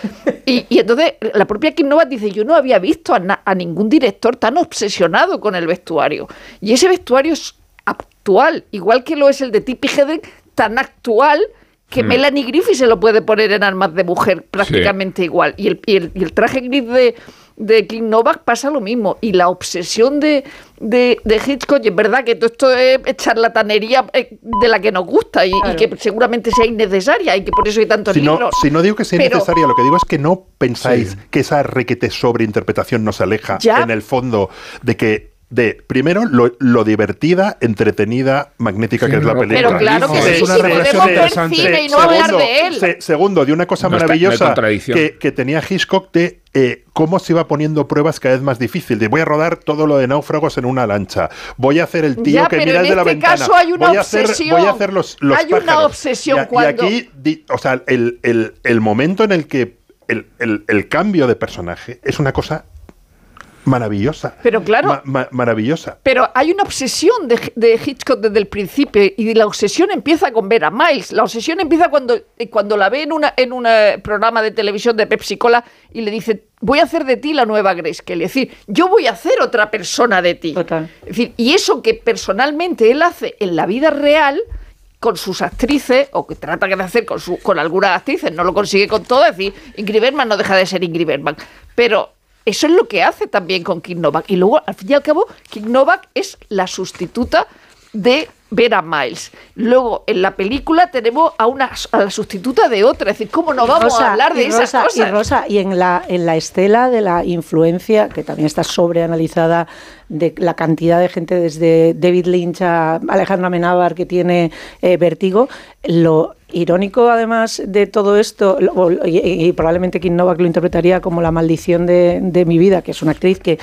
Y, y entonces la propia Kim Novak dice, yo no había visto a, na- a ningún director tan obsesionado con el vestuario. Y ese vestuario es actual, igual que lo es el de Tippi Hedren, tan actual que Melanie Griffith se lo puede poner en armas de mujer prácticamente igual. Y el, y el- y el traje gris de, de Clint Novak pasa lo mismo. Y la obsesión de, de, de Hitchcock, y es verdad que todo esto es charlatanería eh, de la que nos gusta y, y que seguramente sea innecesaria y que por eso hay tantos Si no, libros. si no digo que sea Pero- necesaria, lo que digo es que no pensáis que esa requete sobreinterpretación nos aleja Ya. en el fondo de que de primero lo, lo divertida, entretenida, magnética Sí, que es la pero película. claro que sí, sí, podemos ver cine y no segundo, hablar de él. se- segundo, de una cosa No está- no hay maravillosa que, que tenía Hitchcock de eh, cómo se iba poniendo pruebas cada vez más difícil. De voy a rodar todo lo de náufragos en una lancha. Voy a hacer el tío Ya, que pero mira desde la este ventana. caso hay una voy a hacer, obsesión. voy a hacer los, los Hay una obsesión Y a- y cuando- aquí di- o sea, el, el- el momento en el que el, el- el cambio de personaje es una cosa maravillosa. Pero claro. Ma- ma- maravillosa. Pero hay una obsesión de, de Hitchcock desde el principio y la obsesión empieza con ver a Miles. La obsesión empieza cuando, eh, cuando la ve en un en eh, programa de televisión de Pepsi Cola y le dice, voy a hacer de ti la nueva Grace Kelly. Es decir, yo voy a hacer otra persona de ti. Es decir, y eso que personalmente él hace en la vida real con sus actrices, o que trata de hacer con, su, con algunas actrices, no lo consigue con todas, es decir, Ingrid Bergman no deja de ser Ingrid Bergman, pero eso es lo que hace también con King Novak. Y luego, al fin y al cabo, King Novak es la sustituta de Vera Miles. Luego, en la película tenemos a una a la sustituta de otra. Es decir, ¿cómo no vamos Rosa, a hablar de y esas Rosa, cosas? Y Rosa, y en la, en la estela de la influencia, que también está sobreanalizada, de la cantidad de gente desde David Lynch a Alejandra Amenábar que tiene eh, vértigo, lo irónico además de todo esto, y, y probablemente Kim Novak lo interpretaría como la maldición de, de mi vida, que es una actriz que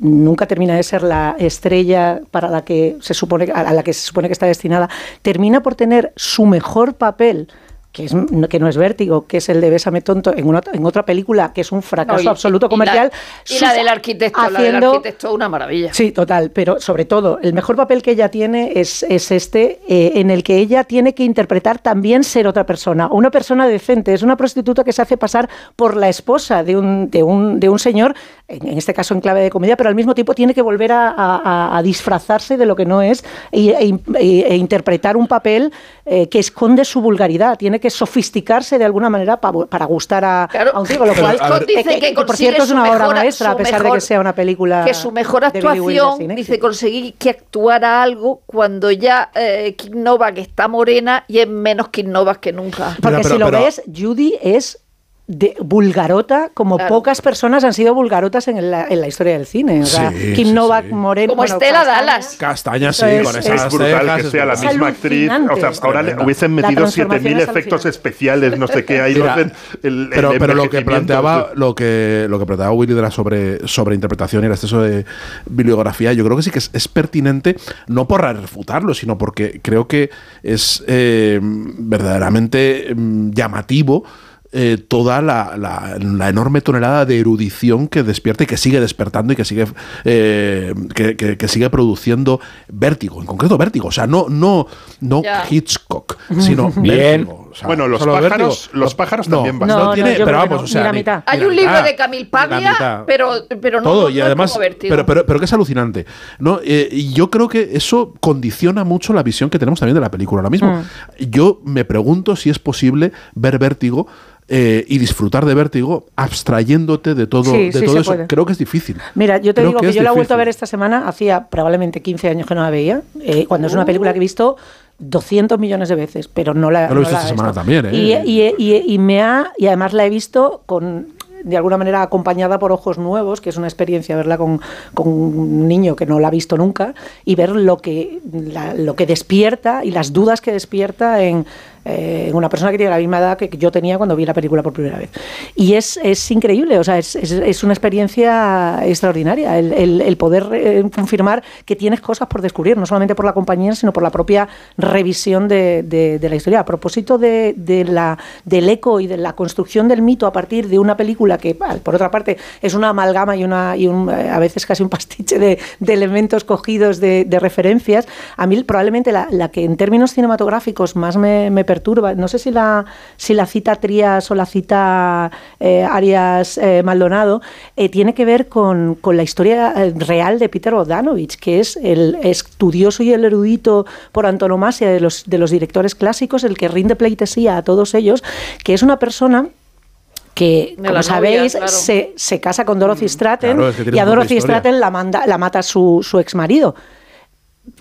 nunca termina de ser la estrella para la que se supone a la que se supone que está destinada, termina por tener su mejor papel que, es, que no es vértigo, que es el de Bésame tonto, en, una, en otra película que es un fracaso No, y- y absoluto comercial. Y la, del arquitecto, la del haciendo- arquitecto, una maravilla. Sí, total, pero sobre todo, el mejor papel que ella tiene es, es este, eh, en el que ella tiene que interpretar también ser otra persona, una persona decente, es una prostituta que se hace pasar por la esposa de un, de un, de un señor, en, en este caso en clave de comedia, pero al mismo tiempo tiene que volver a, a- a disfrazarse de lo que no es e, e- e interpretar un papel eh, que esconde su vulgaridad, tiene que sofisticarse de alguna manera pa- para gustar a, a un tío, lo Pero, cual, a ver- dice que por consigue cierto es su una obra mejor- maestra, a pesar de mejor- que sea una película que su mejor de actuación, sin dice, conseguir que actuara algo cuando ya eh, King Novak está morena y es menos King Novak que nunca. Porque si lo ves, Judy es de vulgarota como Claro. pocas personas han sido vulgarotas en la, en la historia del cine. O sea, Sí, Kim sí, Novak, sí. Moreno... Como bueno, Estela Castaña. Dallas. Castaña, sí, Es- con es esas Es brutal cejas, que sea la misma actriz. O sea, ahora le hubiesen metido transformación 7.000 es efectos especiales, no sé qué. Ahí lo Mira, hacen el, el pero, pero lo que planteaba lo que lo que planteaba Willy de la sobre sobreinterpretación y el exceso de bibliografía yo creo que sí que es, es pertinente no por refutarlo sino porque creo que es eh, verdaderamente mm, llamativo eh, toda la, la- la enorme tonelada de erudición que despierta y que sigue despertando y que sigue eh, que, que- que sigue produciendo vértigo, en concreto vértigo, o sea, no, no, no. Hitchcock, sino Bien. vértigo. o sea, Bueno, los pájaros- vértigo. los pájaros no, también no, bastante. No, tiene, no, yo pero vamos, no, o sea, la mitad. Hay un libro de Camille Paglia, pero, pero no, todo no y es además como Vértigo. pero, pero, pero que es alucinante no Eh, y yo creo que eso condiciona mucho la visión que tenemos también de la película ahora mismo yo me pregunto si es posible ver vértigo eh, y disfrutar de vértigo abstrayéndote de todo, Sí, de sí todo eso puede. creo que es difícil Mira, yo te Creo digo que que, yo la he vuelto a ver esta semana, hacía probablemente 15 años que no la veía, eh, cuando es una película que he visto 200 millones de veces, pero no la he visto esta semana visto. también, ¿eh? Y, y- y- y me ha, y además la he visto con de alguna manera acompañada por ojos nuevos, que es una experiencia verla con, con un niño que no la ha visto nunca, y ver lo que, la- lo que despierta y las dudas que despierta en, eh, una persona que tiene la misma edad que yo tenía cuando vi la película por primera vez. Y es, es increíble, o sea, es, es- es una experiencia extraordinaria el, el- el poder eh, confirmar que tienes cosas por descubrir, no solamente por la compañía, sino por la propia revisión de, de- de la historia. A propósito de, de la, del eco y de la construcción del mito a partir de una película que, por otra parte, es una amalgama y, una, y un, eh, a veces casi un pastiche de, elementos cogidos de referencias, a mí probablemente la, la que en términos cinematográficos más me, me perturba, no sé si la, si la cita Trías o la cita eh, Arias eh, Maldonado, eh, tiene que ver con, con la historia real de Peter Bogdanovich, que es el estudioso y el erudito por antonomasia de los, de los directores clásicos, el que rinde pleitesía a todos ellos, que es una persona que, De como novia, sabéis, claro. se, se casa con Dorothy Stratton Claro, es que tiene y a Dorothy. Stratton la, manda, la mata su, su ex marido.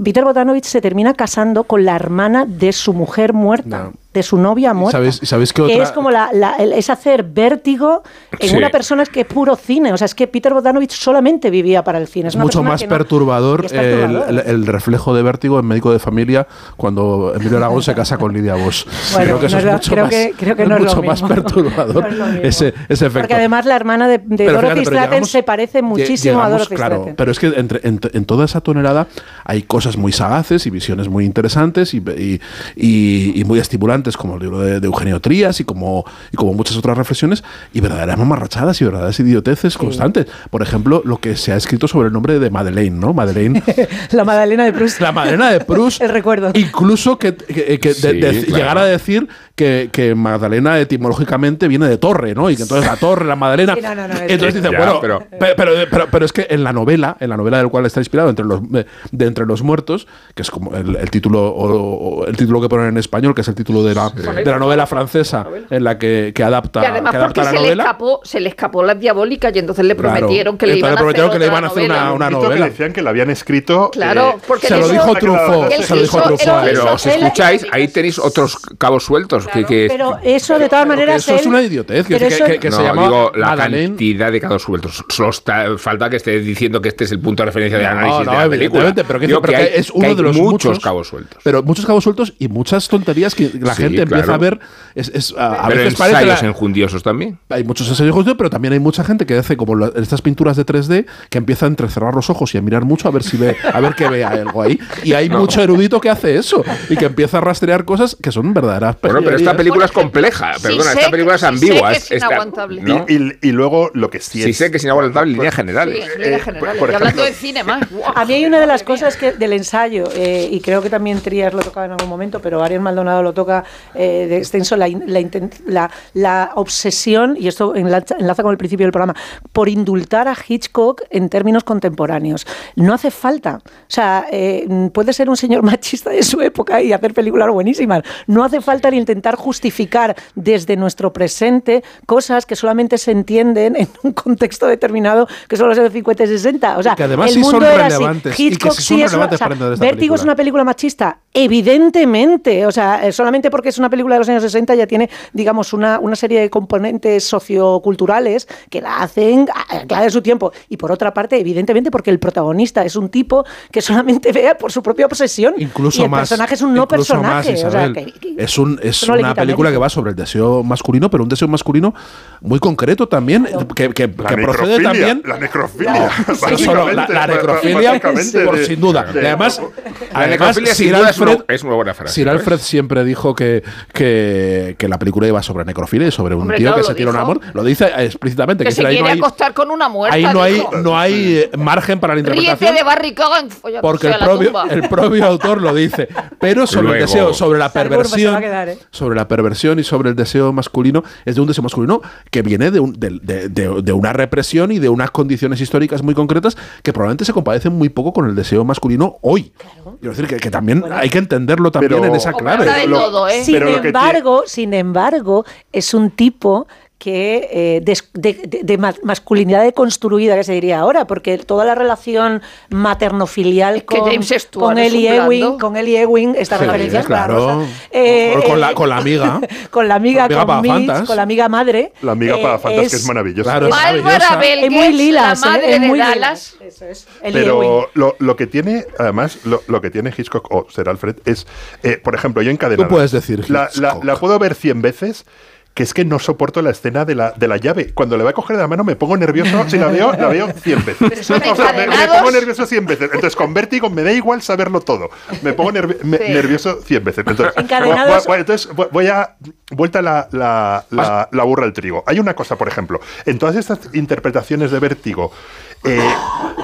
Peter Botanovich se termina casando con la hermana de su mujer muerta. De su novia muerta. y sabéis qué que otra- es como la, la- el- es hacer vértigo en Sí. una persona que es puro cine. O sea, es que Peter Botanovich solamente vivía para el cine. Es Es una mucho más que no- perturbador, el, perturbador. el- el reflejo de vértigo en médico de familia cuando Emilio Aragón se casa con Lidia Bosch. Bueno, creo que eso no es es mucho creo más, que- creo que no es mucho más perturbador No ese, ese efecto. Porque además la hermana de, de Dorothy Stratton se parece muchísimo a llegamos, Dorothy claro. Pero es que entre, entre- en toda esa tonelada hay cosas muy sagaces y visiones muy interesantes y, y- y- y muy estimulantes, como el libro de, de Eugenio Trías y como, y como muchas otras reflexiones, y verdaderas mamarrachadas y verdaderas idioteces constantes. Por ejemplo, lo que se ha escrito sobre el nombre de Madeleine, ¿no? Madeleine. La Madalena de Proust. La Madalena de Proust. El recuerdo. Incluso que, que- que de- Sí, de- claro. llegar a decir que, que Magdalena etimológicamente viene de torre, ¿no? Y que entonces la torre, la Magdalena. Sí, no, no, no, es- entonces dice, Ya, bueno, pero- pe- pero, pero, pero es que en la novela, en la novela del cual está inspirado, entre los, de, de Entre los Muertos, que es como el, el título o, o el título que ponen en español, que es el título de la, de la novela francesa en la que, que adapta, Y además que adapta porque la se le, novela. escapó, se le escapó la diabólica y entonces le Claro. prometieron que le Entonces iban a prometieron hacer que le otra iban a hacer novela. una Bonito que novela. decían que la habían escrito. Claro, eh, porque se lo dijo Truffaut, se lo dijo Truffaut. Pero él- escucháis, ahí tenéis otros cabos sueltos. que, que es- Pero eso, de todas maneras. eso es una idiotez, que- se no, llama digo la Madeleine. cantidad de cabos sueltos. Solo está- falta que esté diciendo que este es el punto de referencia de análisis no, de la película. evidentemente, pero que, Digo pero que que hay- es uno de los muchos muchos cabos sueltos. Pero muchos cabos sueltos y muchas tonterías que la Sí, gente empieza claro. a ver. Es, es- a, pero veces parece ensayos la- enjundiosos también. hay muchos ensayos juntos, pero también hay mucha gente que hace como la- estas pinturas de 3D que empieza a entrecerrar los ojos y a mirar mucho a ver si ve, a ver que vea algo ahí. Y hay mucho erudito que hace eso y que empieza a rastrear cosas que son verdaderas Bueno, pero esta película es compleja. sí Perdona, sé esta película es que- sí sé ambigua. que es- es esta- inaguantable. ¿no? Y, y- y luego lo que sí Sí es. sé que es inaguantable en líneas generales. Sí, en líneas Eh, generales. por y hablando ejemplo- de cine más. A mí hay una de las cosas que del ensayo, eh, y creo que también Trías lo tocaba en algún momento, pero Ariel Maldonado lo toca eh, de extenso, la, la, la- obsesión, y esto enlaza, enlaza con el principio del programa, por indultar a Hitchcock en términos contemporáneos. No hace falta. O sea, eh, puede ser un señor machista de su época y hacer películas buenísimas. No hace falta ni intentar justificar desde nuestro presente cosas que solamente se entienden en un contexto determinado, que son los años 50 y 60. O sea, Que además el sí son mundo era así. relevantes, y que Hitchcock sí sí, son es una- relevantes o sea, Vértigo es película. una película machista, evidentemente. O sea, eh, solamente porque es una película de los años 60 ya tiene, digamos, una, una serie de componentes socioculturales que la hacen a- clara de su tiempo. Y por otra parte, evidentemente, porque el protagonista es un tipo que solamente vea por su propia obsesión. Incluso y el más. personaje es un no personaje. más, o sea, Isabel. que- que- es un, es no una película que va sobre el deseo masculino, pero un deseo masculino muy concreto también, que, que- La que procede necrofilia, también. La necrofilia. No solo la, la necrofilia, por sin duda. de- además, La además necrofilia sin Sir duda es una- Alfred, es una buena frase. Sir ¿no? Alfred siempre dijo que, que, que la película iba sobre necrofilia y sobre un Hombre, tío claro, que se tira un amor. Lo dice explícitamente. que que se ahí no quiere hay, acostar con una muerta. ahí no hay, no hay margen para la Ríete interpretación. de Barry Cogan. folla- Porque el propio, el propio autor lo dice. Pero sobre el deseo, sobre la perversión, quedar, ¿eh? sobre la perversión y sobre el deseo masculino, es de un deseo masculino que viene de, un- de- de- de- de una represión y de unas condiciones históricas muy concretas que probablemente se compadecen muy poco con el deseo masculino hoy. Quiero decir que, que también hay que entenderlo también Pero- en esa clave. Lo- todo, ¿eh? Sin Pero embargo, sin embargo, es un tipo que eh, de, de- de ma- masculinidad deconstruida que se diría ahora, porque toda la relación materno-filial Es que con, con es Ellie Ewing, con Ellie Ewing, esta Sí, referencia es claro. clara, Eh, O con la- eh, con la amiga. con la amiga, Con la amiga con Mitch, Pagafantas. con la amiga madre. La amiga eh, para fantas, que es maravillosa. Claro, es maravillosa. Belgues, Es muy lilas, la eh, madre es de muy Dallas. lilas. Eso es. Pero lo, lo que tiene, además, lo, lo que tiene Hitchcock o Sir Alfred es, eh, por ejemplo, yo encadenada. Tú puedes decir la, la, Hitchcock. la puedo ver cien veces. Que es que no soporto la escena de la, de la llave. Cuando le voy a coger de la mano me pongo nervioso. Si la veo, la veo cien veces. son O sea, me, pongo nervioso cien veces. Entonces, con vértigo me da igual saberlo todo. Me pongo nervi- me- Sí. nervioso cien veces. Entonces, Encadenados. voy- voy- entonces voy- voy a. Vuelta la, la, la, la burra al trigo. Hay una cosa, por ejemplo. En todas estas interpretaciones de vértigo, eh,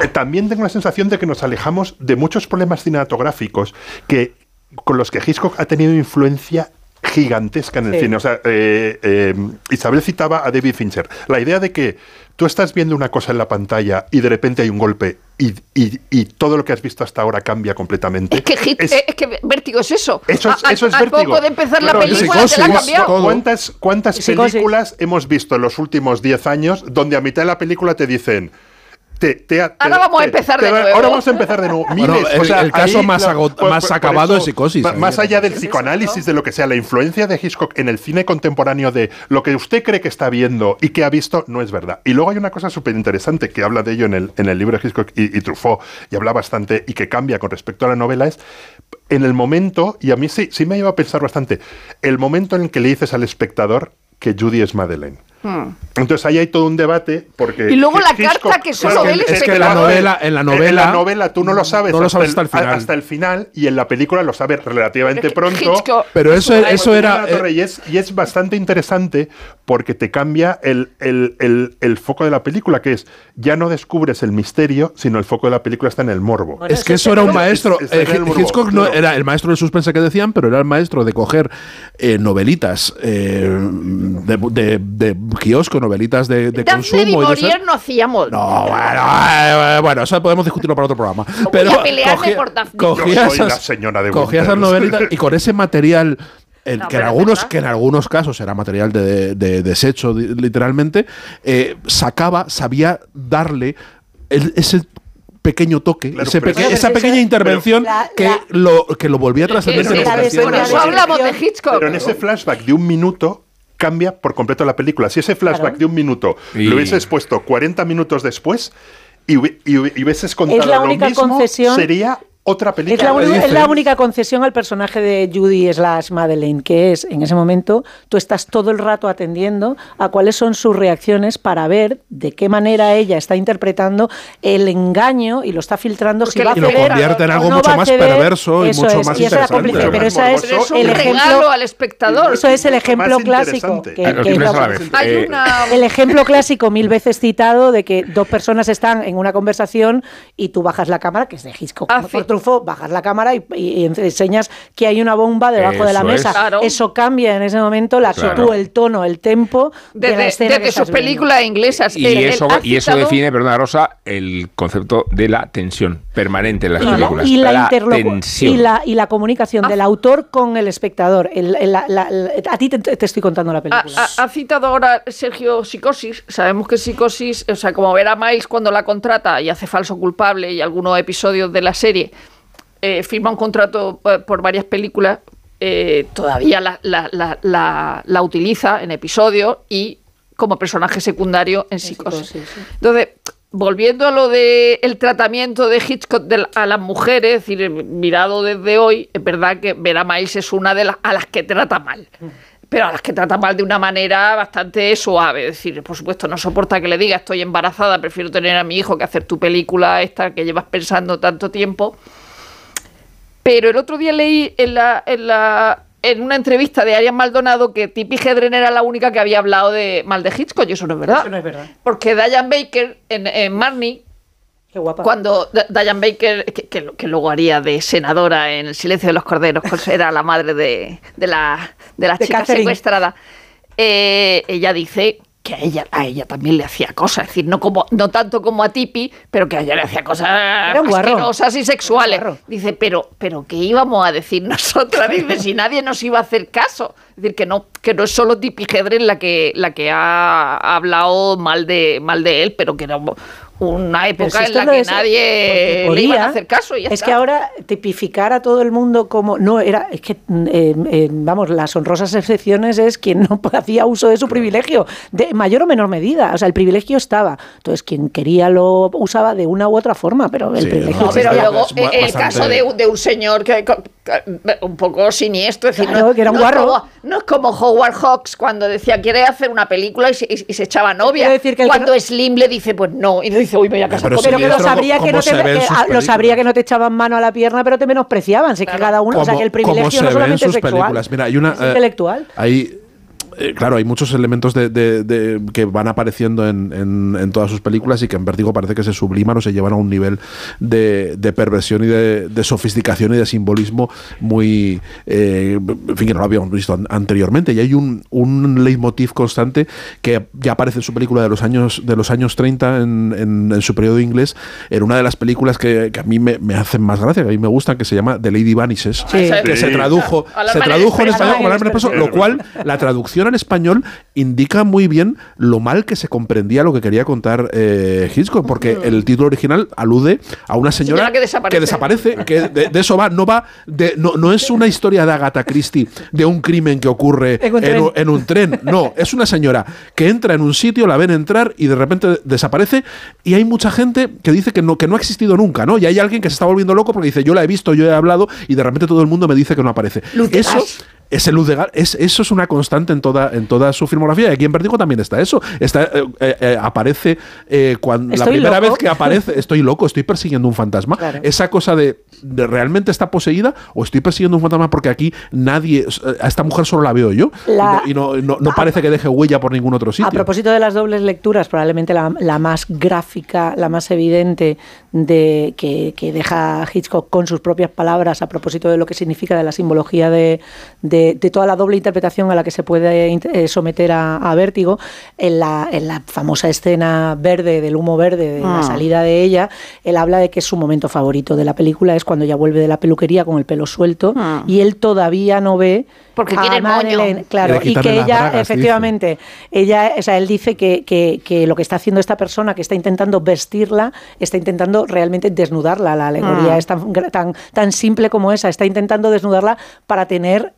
eh, también tengo la sensación de que nos alejamos de muchos problemas cinematográficos que, con los que Hitchcock ha tenido influencia gigantesca en el Sí. cine. O sea, eh, eh, Isabel citaba a David Fincher. La idea de que tú estás viendo una cosa en la pantalla y de repente hay un golpe y, y- y todo lo que has visto hasta ahora cambia completamente. Es que, hit- Es- es que Vértigo es eso. eso es, A- eso es al vértigo. poco de empezar la película te la ha cambiado. ¿Cuántas, películas hemos visto en los últimos 10 años donde a mitad de la película te dicen... Te, te- te- Ahora vamos a empezar te de nuevo. Ahora vamos a empezar de nuevo. Bueno, Miles, el- o sea, el caso ahí más lo- agot- por- más por- por acabado eso, es Psicosis, ma- ahí, Más allá del eso, psicoanálisis, ¿no? de lo que sea, la influencia de Hitchcock en el cine contemporáneo de lo que usted cree que está viendo y que ha visto no es verdad. Y luego hay una cosa súper interesante que habla de ello en el, en el libro de Hitchcock y, y Truffaut, y habla bastante y que cambia con respecto a la novela, es en el momento, y a mí sí, sí me lleva a pensar bastante, el momento en el que le dices al espectador que Judy es Madeleine. Entonces ahí hay todo un debate porque... Y luego la Hitchcock- carta que solo Claro, el es que la novela- en la novela- en la novela tú no lo sabes, no lo sabes hasta, hasta el final. hasta el final y en la película lo sabes relativamente es pronto. Hitchcock- Pero eso, Eso eso Era torre, y, es, y es bastante interesante porque te cambia el, el- el- el foco de la película, que es ya no descubres el misterio, sino el foco de la película está en el morbo. Bueno, Es que eso era un es- maestro. es- eh, es el morbo, Hitchcock no claro. era el maestro del suspense que decían, pero era el maestro de coger eh, novelitas eh, de, de, de kiosco, novelitas de, de consumo. y de no hacíamos. No, bueno, eh, bueno, eso podemos discutirlo para otro programa. Pero a por cogía Yo soy la esas, señora de cogía esas novelitas y con ese material. el No, que, en algunos, verdad. que en algunos casos era material de, de- de desecho, literalmente, eh, sacaba, sabía darle el- ese pequeño toque, Claro, ese peque- es que- esa pequeña eso- intervención la- que, la- lo, que lo volvía de Hitchcock. Pero en ese flashback de un minuto cambia por completo la película. Si ese flashback Claro. de un minuto Y- lo hubieses puesto 40 minutos después y, y y hubieses contado la lo mismo, concesión- sería otra Es la, es única concesión al personaje de Judy slash Madeleine, que es, en ese momento, tú estás todo el rato atendiendo a cuáles son sus reacciones para ver de qué manera ella está interpretando el engaño y lo está filtrando si Porque va a y lo convierte en algo no mucho va más ceder. perverso y mucho es, más y esa es la pero esa es el regalo ejemplo al espectador. eso es el ejemplo clásico. que- Ah, que. Hay una... el ejemplo clásico mil veces citado de que dos personas están en una conversación y tú bajas la cámara, que es de Hitchcock Ah. Truffaut, bajas la cámara y, y enseñas que hay una bomba debajo de la mesa. es. Claro. Eso cambia en ese momento la Claro. actitud, el tono, el tempo de la Desde, escena desde que estás sus viendo. películas inglesas. Y El- el- eso, y eso define, perdona Rosa, el concepto de la tensión permanente en las Y la, películas. y la tensión. y la, y la comunicación Ah. del autor con el espectador. El- el- la- la- la- a ti te, te estoy contando la Ha, película. ha- ha citado ahora Sergio Psicosis. Sabemos que Psicosis, o sea, como ver a Miles cuando la contrata y hace falso culpable y algunos episodios de la serie, eh, firma un contrato eh, por varias películas, eh, todavía la, la- la- la- la utiliza en episodios y como personaje secundario en Psicosis. Sí. Entonces, volviendo a lo del el tratamiento de Hitchcock de la- a las mujeres, es decir, mirado desde hoy, es verdad que Vera Miles es una de las a las que trata mal. Pero a las que trata mal de una manera bastante suave. Es decir, por supuesto, no soporta que le diga estoy embarazada, prefiero tener a mi hijo que hacer tu película esta que llevas pensando tanto tiempo. Pero el otro día leí en la, en la en una entrevista de Arias Maldonado que Tippi Hedren era la única que había hablado de mal de Hitchcock y eso no es verdad. Eso no es verdad. Porque Diane Baker en, en Marnie, Qué guapa. cuando Diane Baker, que, que, que luego haría de senadora en El silencio de los corderos, pues era la madre de, de la, de la De chica Catherine. secuestrada, eh, ella dice que a ella, a ella también le hacía cosas, es decir, no, como, no tanto como a Tipi, pero que a ella le hacía cosas asquerosas y sexuales. Dice, pero, pero ¿qué íbamos a decir nosotras? Dice, si nadie nos iba a hacer caso. Es decir, que no, que no es solo Tipi Hedren la que, la que ha hablado mal de, mal de él, pero que era una época si en la que es- nadie le iban a podía, hacer caso. Y ya es está. que ahora tipificar a todo el mundo como no era es que mm, eh, eh, vamos las honrosas excepciones es quien no hacía uso de su privilegio de mayor o menor medida o sea el privilegio estaba entonces quien quería lo usaba de una u otra forma pero el Sí, privilegio No, no, pero luego es eh, el caso de, un- de un señor que, un poco siniestro, es decir, Claro, no, que era un no guarro. como- no es como Howard Hawks cuando decía quiere hacer una película y se, y- y se echaba novia. Quiero decir que el que cuando no- Slim le dice pues no y le dice uy me voy a casar Pero con pero que lo sabría que no te que, ah, lo sabría que no te echaban mano a la pierna pero te menospreciaban sí que cada uno o sea que el privilegio no solamente es sexual. Mira, hay una. es eh, intelectual hay eh, claro, hay muchos elementos de, de- de- que van apareciendo en, en- en todas sus películas y que en Vértigo parece que se subliman o se llevan a un nivel de, de perversión y de, sofisticación y de simbolismo muy, eh, en fin, que no lo habíamos visto an- anteriormente. Y hay un, un leitmotiv constante que ya aparece en su película de los años, de los años 30, en, en- en su periodo inglés, en una de las películas que, que a mí me, me hacen más gracia, que a mí me gustan, que se llama The Lady Vanishes, Sí. que se tradujo, se tradujo en español como Express, lo cual la traducción al español indica muy bien lo mal que se comprendía lo que quería contar eh, Hitchcock, porque el título original alude a una señora, Señora que desaparece. desaparece, que de, de eso va, no va, de, no, no es una historia de Agatha Christie de un crimen que ocurre En un en, tren. un- en un tren, no, es una señora que entra en un sitio, la ven entrar y de repente desaparece y hay mucha gente que dice que no, que no ha existido nunca, ¿no? Y hay alguien que se está volviendo loco porque dice, yo la he visto, yo he hablado y de repente todo el mundo me dice que no aparece. Eso. Ese luz de es, eso es una constante en toda, en toda su filmografía. Y aquí en Vértigo también está eso. Está, eh, eh, eh, aparece eh, cuando la primera loco. vez que aparece, estoy loco, estoy persiguiendo un fantasma. Claro. Esa cosa de, de realmente está poseída o estoy persiguiendo un fantasma porque aquí nadie, a esta mujer solo la veo yo. La- y no, y no- no- no parece que deje huella por ningún otro sitio. A propósito de las dobles lecturas, probablemente la, la más gráfica, la más evidente de que, que deja Hitchcock con sus propias palabras a propósito de lo que significa de la simbología de, de- de toda la doble interpretación a la que se puede eh, someter a, a Vértigo, en la, en la famosa escena verde, del humo verde, de la Ah. salida de ella, él habla de que su momento favorito de la película es cuando ella vuelve de la peluquería con el pelo suelto Ah. y él todavía no ve Porque a quiere el moño. Claro, y que ella bragas, dice. efectivamente ella, o sea, él dice que, que- que lo que está haciendo esta persona, que está intentando vestirla, está intentando realmente desnudarla. La alegoría Ah. es tan, tan, tan simple como esa. Está intentando desnudarla para tener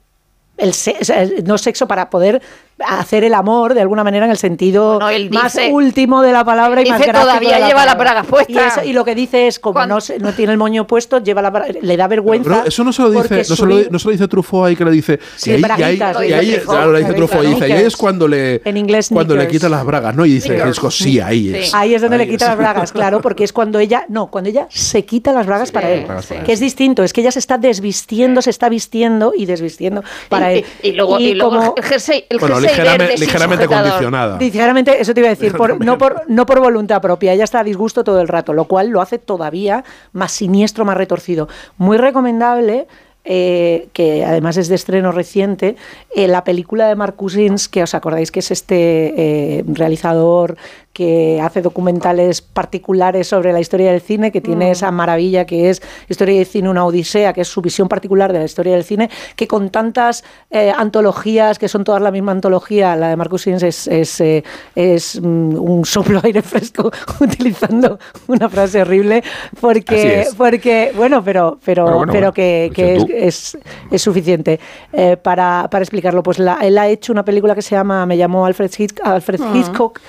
el, se- o sea, el- no sexo, para poder hacer el amor de alguna manera en el sentido Bueno, más último de la palabra y dice más todavía de la lleva las palabra. bragas puestas. Y, eso- y lo que dice es como no, se- no tiene el moño puesto, lleva la, le da vergüenza. Pero eso no se lo dice, no su se lo, li- no se lo dice Truffaut ahí que le dice. Sí, y ahí, y ahí- y ahí- dice Truffaut, claro, le dice braguitas, Truffaut y dice, y ahí es cuando le, En inglés, cuando le quita las bragas, ¿no? Y dice sí, ahí Sí. es. Ahí es donde le quita es. las bragas, claro, porque es cuando ella, no, cuando ella se quita las bragas para él, bragas para él. que es distinto, es que ella se está desvistiendo, se está vistiendo y desvistiendo para y, y- y luego, y luego como- el jersey, el Bueno, jersey ligeramente, verde condicionada. Ligeramente, eso te iba a decir, por- no, por, no por voluntad propia, ella está a disgusto todo el rato, lo cual lo hace todavía más siniestro, más retorcido. Muy recomendable, eh, que además es de estreno reciente, eh, la película de Mark Cousins, que os acordáis que es este eh, realizador que hace documentales particulares sobre la historia del cine, que tiene esa maravilla que es Historia del cine, una odisea, que es su visión particular de la historia del cine, que con tantas eh, antologías, que son todas la misma antología, la de Marcus Sims es, es, eh, es, mm, un soplo de aire fresco, utilizando una frase horrible, porque, porque bueno, pero, pero, Bueno, bueno, pero bueno. que, que Dice es, es, es suficiente eh, para, para explicarlo. Pues la- él ha hecho una película que se llama Me llamó Alfred, Hitch- Alfred Hitchcock,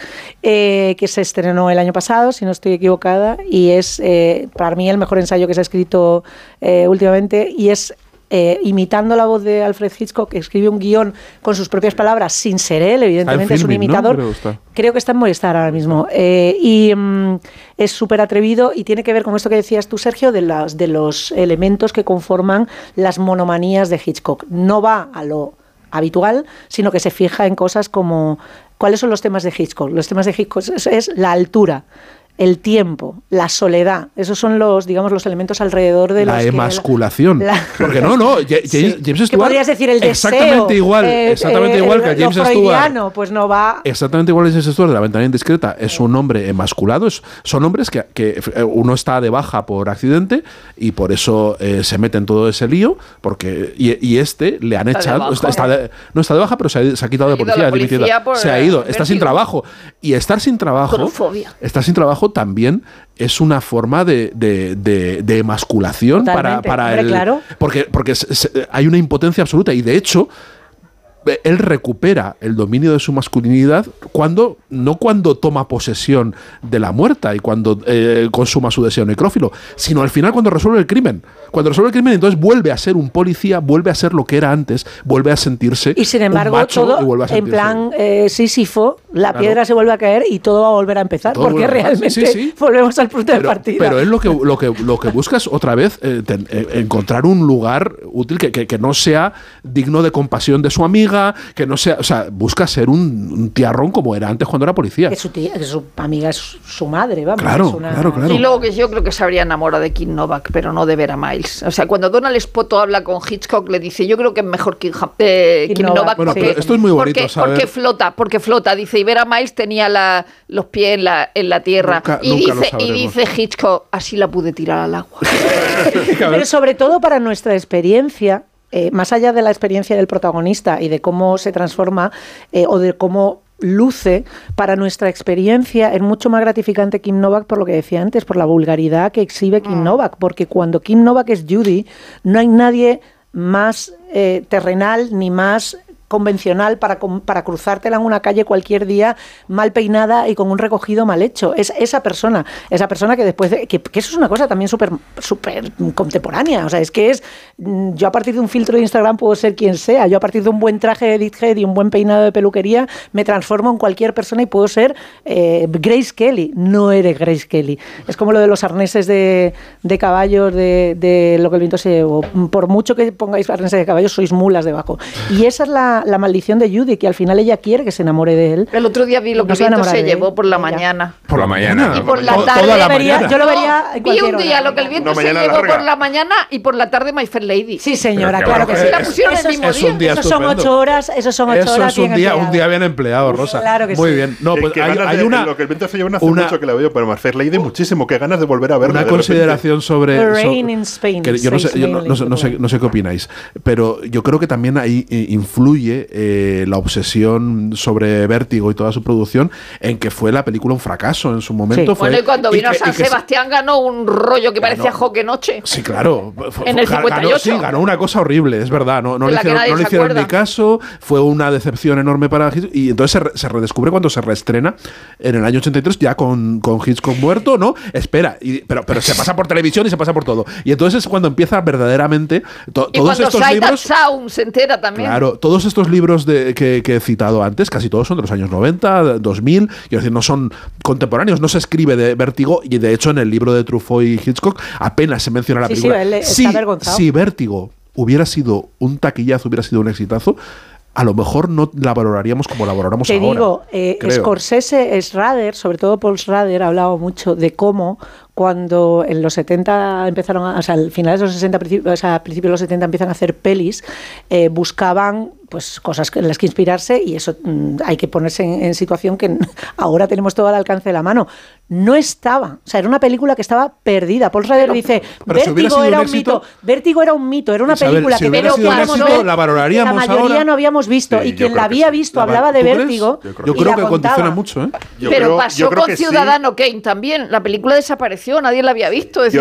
eh, que se estrenó el año pasado, si no estoy equivocada, y es eh, para mí el mejor ensayo que se ha escrito eh, últimamente, y es eh, imitando la voz de Alfred Hitchcock, que escribe un guion con sus propias palabras, sin ser él, evidentemente es un imitador. Creo que está. Creo que está en Movistar ahora mismo. Eh, y mm, es súper atrevido y tiene que ver con esto que decías tú, Sergio, de, las, de los elementos que conforman las monomanías de Hitchcock. No va a lo habitual, sino que se fija en cosas como cuáles son los temas de Hitchcock. Los temas de Hitchcock es, es la altura, el tiempo, la soledad. Esos son los, digamos, los elementos alrededor de la los que- emasculación. la- Porque no, no, Ja- James, Sí. James Que Stewart. podrías decir el deseo. Exactamente igual, eh, exactamente eh, igual que lo James Stewart. freudiano, pues no va Exactamente igual es James Stewart de la ventana indiscreta. Es un hombre emasculado. es- son hombres que, que, eh, uno está de baja por accidente y por eso eh, se mete en todo ese lío. porque Y, y este le han Está echado. está- está de- no está de baja, pero se ha, se ha quitado Se de ido a policía. se ha ido. Está sin trabajo. Y estar sin trabajo. Estar sin trabajo también es una forma de, de, de- de emasculación para, Totalmente. para Hombre, el. claro. Porque, porque hay una impotencia absoluta. Y de hecho, él recupera el dominio de su masculinidad cuando no cuando toma posesión de la muerta y cuando eh, consuma su deseo necrófilo, sino al final cuando resuelve el crimen. Cuando resuelve el crimen, entonces vuelve a ser un policía, vuelve a ser lo que era antes, vuelve a sentirse Y sin un embargo, macho todo y vuelve a en plan eh, Sísifo, la Claro. piedra se vuelve a caer y todo va a volver a empezar, Todo porque realmente sí, sí, sí. volvemos al punto de pero, partida. pero él lo que, lo que, lo que busca es otra vez eh, ten- eh, encontrar un lugar útil que, que- que no sea digno de compasión de su amiga que no sea, o sea, busca ser un, un tiarrón como era antes cuando era policía. Que su, tía, que su amiga es su, madre, vamos. Claro, es una- claro, claro. Y luego que yo creo que se habría enamorado de Kim Novak, pero no de Vera Miles. O sea, cuando Donald Spoto habla con Hitchcock, le dice, yo creo que es mejor Kim, Ha- eh, Kim Kim Novak, Novak. Bueno, sí. pero esto es muy bonito porque, saber. porque flota, porque flota. Dice, y Vera Miles tenía la- los pies en la, en la tierra. Nunca- y, nunca lo dice, y sabremos. dice Hitchcock, así la pude tirar al agua. Pero sobre todo para nuestra experiencia, eh, más allá de la experiencia del protagonista y de cómo se transforma eh, o de cómo luce, para nuestra experiencia es mucho más gratificante Kim Novak por lo que decía antes, por la vulgaridad que exhibe Kim Novak, porque cuando Kim Novak es Judy, no hay nadie más eh, terrenal ni más convencional para, para cruzártela en una calle cualquier día mal peinada y con un recogido mal hecho. Es esa persona, esa persona que después de, que, que eso es una cosa también súper súper contemporánea. O sea, es que es mm, yo a partir de un filtro de Instagram puedo ser quien sea. Yo a partir de un buen traje de Edith Head y un buen peinado de peluquería me transformo en cualquier persona y puedo ser eh, Grace Kelly. No eres Grace Kelly. Es como lo de los arneses de, de caballos de, de lo que el viento se llevó. Por mucho que pongáis arneses de caballos, sois mulas debajo. Y esa es la, la maldición de Judy, que al final ella quiere que se enamore de él. El otro día vi lo que se se llevó por la mañana. Por la mañana. Y por la tarde toda la vería- mañana. yo lo vería en Vi un día hora. lo que el viento se llevó por la mañana y por la tarde My Fair Lady. Sí, señora, claro qué que sí. la pusieron el Eso mismo es un día Esos son ocho horas, esos son ocho Eso horas. es un día, un día bien empleado, Rosa. Claro que Muy sí. bien. No, pues hay, hay de- una, lo que el viento se lleva hace una- mucho que la veo, pero Fair Lady muchísimo, que ganas de volver a verla. una consideración sobre, rain in Spain, que yo no sé, qué opináis, pero yo creo que también ahí eh, influye eh, la obsesión sobre Vértigo y toda su producción en que fue la película un fracaso en su momento. Sí. Fue, Bueno, y cuando vino que- San y que se- Sebastián ganó un rollo que parecía Joque Noche. Sí, claro. Fue- En el fue- 58. Ganó, sí, ganó una cosa horrible, es verdad. No, no le hicieron, no le hicieron ni caso. Fue una decepción enorme para Hitchcock. Y entonces se, se redescubre cuando se reestrena en el año 83, ya con, con Hitchcock muerto, ¿no? Espera, y- pero, pero se pasa por televisión y se pasa por todo. Y entonces es cuando empieza verdaderamente to- Y todos estos libros. Sound se entera también. Claro, todos estos libros de, que, que he citado antes, casi todos son de los años 90, 2000, quiero decir, no son contemporáneos, no se escribe de Vértigo y de hecho en el libro de Truffaut y Hitchcock apenas se menciona la Sí, sí, película. él está si Vértigo hubiera sido un taquillazo, hubiera sido un exitazo, a lo mejor no la valoraríamos como la valoramos Te ahora. digo, eh. Scorsese, Schrader, sobre todo Paul Schrader, ha hablado mucho de cómo cuando en los 70 empezaron, a, o sea, al finales de los 60, principi- o sea, a principios de los 70 empiezan a hacer pelis, eh, buscaban pues cosas en las que inspirarse y eso mm, hay que ponerse en, en situación que ahora tenemos todo al alcance de la mano. No estaba, o sea, era una película que estaba perdida. Paul Schrader dice, pero Vértigo era un un éxito- mito, Vértigo era un mito, era una Isabel, película si que éxito, ver, la valoraríamos la mayoría ahora. no habíamos visto Sí, y quien la había sí. visto La- hablaba de. Vértigo. Yo creo Yo y creo la que contaba. condiciona mucho, ¿eh? Yo pero creo- pasó yo creo con que sí. Ciudadano Kane también. La película desapareció, nadie la había visto. Es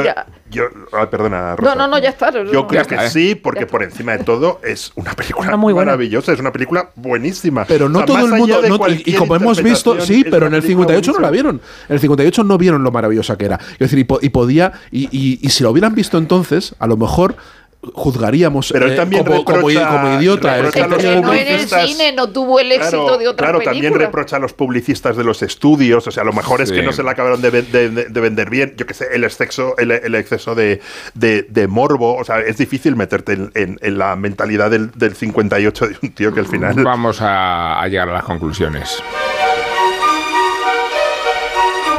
Yo, ah, perdona, Rosa. No, no, no, ya está. Yo No, creo que ¿eh? sí, porque por encima de todo es una película Una muy buena. maravillosa, es una película buenísima. Pero no O sea, todo el mundo. y- como hemos visto, sí, pero en el película 58 no la vieron. En el 58 no vieron lo maravillosa que era. Es decir, y, po- y podía. Y, y- y si lo hubieran visto entonces, a lo mejor juzgaríamos Pero él eh, también como, como- reprocha- como idiota. el a los no en el publicistas- cine no tuvo el éxito Claro, de otras claro, también reprocha a los publicistas de los estudios, o sea, a lo mejor es que no se la acabaron de, de- de- de vender bien, yo que sé, el exceso, el, el exceso de, de- de morbo, o sea, es difícil meterte en, en- en la mentalidad del, del 58 de un tío que al final... Vamos a, a llegar a las conclusiones.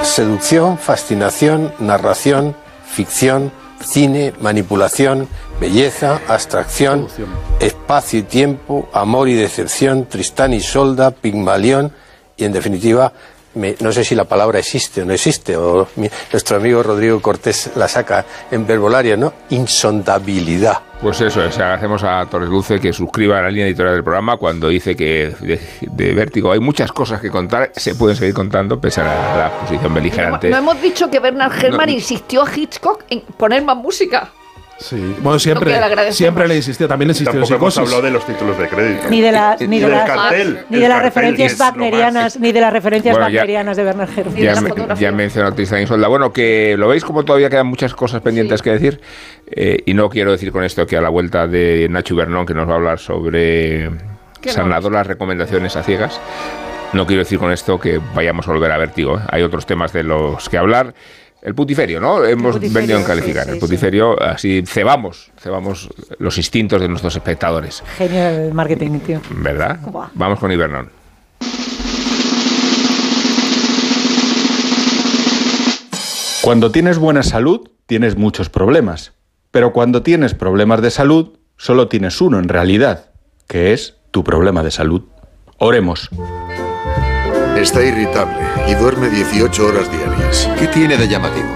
Seducción, fascinación, narración, ficción, cine, manipulación, belleza, abstracción, espacio y tiempo, amor y decepción, Tristán y Solda, Pigmalión y en definitiva, me- no sé si la palabra existe o no existe, o mi- nuestro amigo Rodrigo Cortés la saca en verbolaria, ¿no? Insondabilidad. Pues eso es, agradecemos a Torres Dulce que suscriba a la línea editorial del programa cuando dice que de, de Vértigo hay muchas cosas que contar, se pueden seguir contando pese a la, la posición beligerante. No hemos dicho que Bernard Herrmann No. insistió a Hitchcock en poner más música. Sí. Bueno, siempre, le siempre le insistió, también le insistió Tampoco hemos hablado de los títulos de crédito. Ni de, la, ni Ni de las, cartel. ni de las referencias wagnerianas, ni de las referencias Bueno, wagnerianas de Bernard Herrmann. Ya, me- ya mencionó Tristán y Solda. Bueno, que lo veis como todavía quedan muchas cosas pendientes Sí. que decir. Eh, y no quiero decir con esto que a la vuelta de Nacho Bernón, que nos va a hablar sobre ¿Qué Sanador, las recomendaciones a ciegas. No quiero decir con esto que vayamos a volver a Vértigo. ¿eh? Hay otros temas de los que hablar. El putiferio, ¿no? Hemos putiferio, venido en calificar. sí, el sí. putiferio, así cebamos, cebamos los instintos de nuestros espectadores. Genio el marketing, tío. ¿Verdad? Buah. Vamos con Ibernón. Cuando tienes buena salud, tienes muchos problemas. Pero cuando tienes problemas de salud, solo tienes uno en realidad, que es tu problema de salud. Oremos. Está irritable y duerme 18 horas diarias. ¿Qué tiene de llamativo?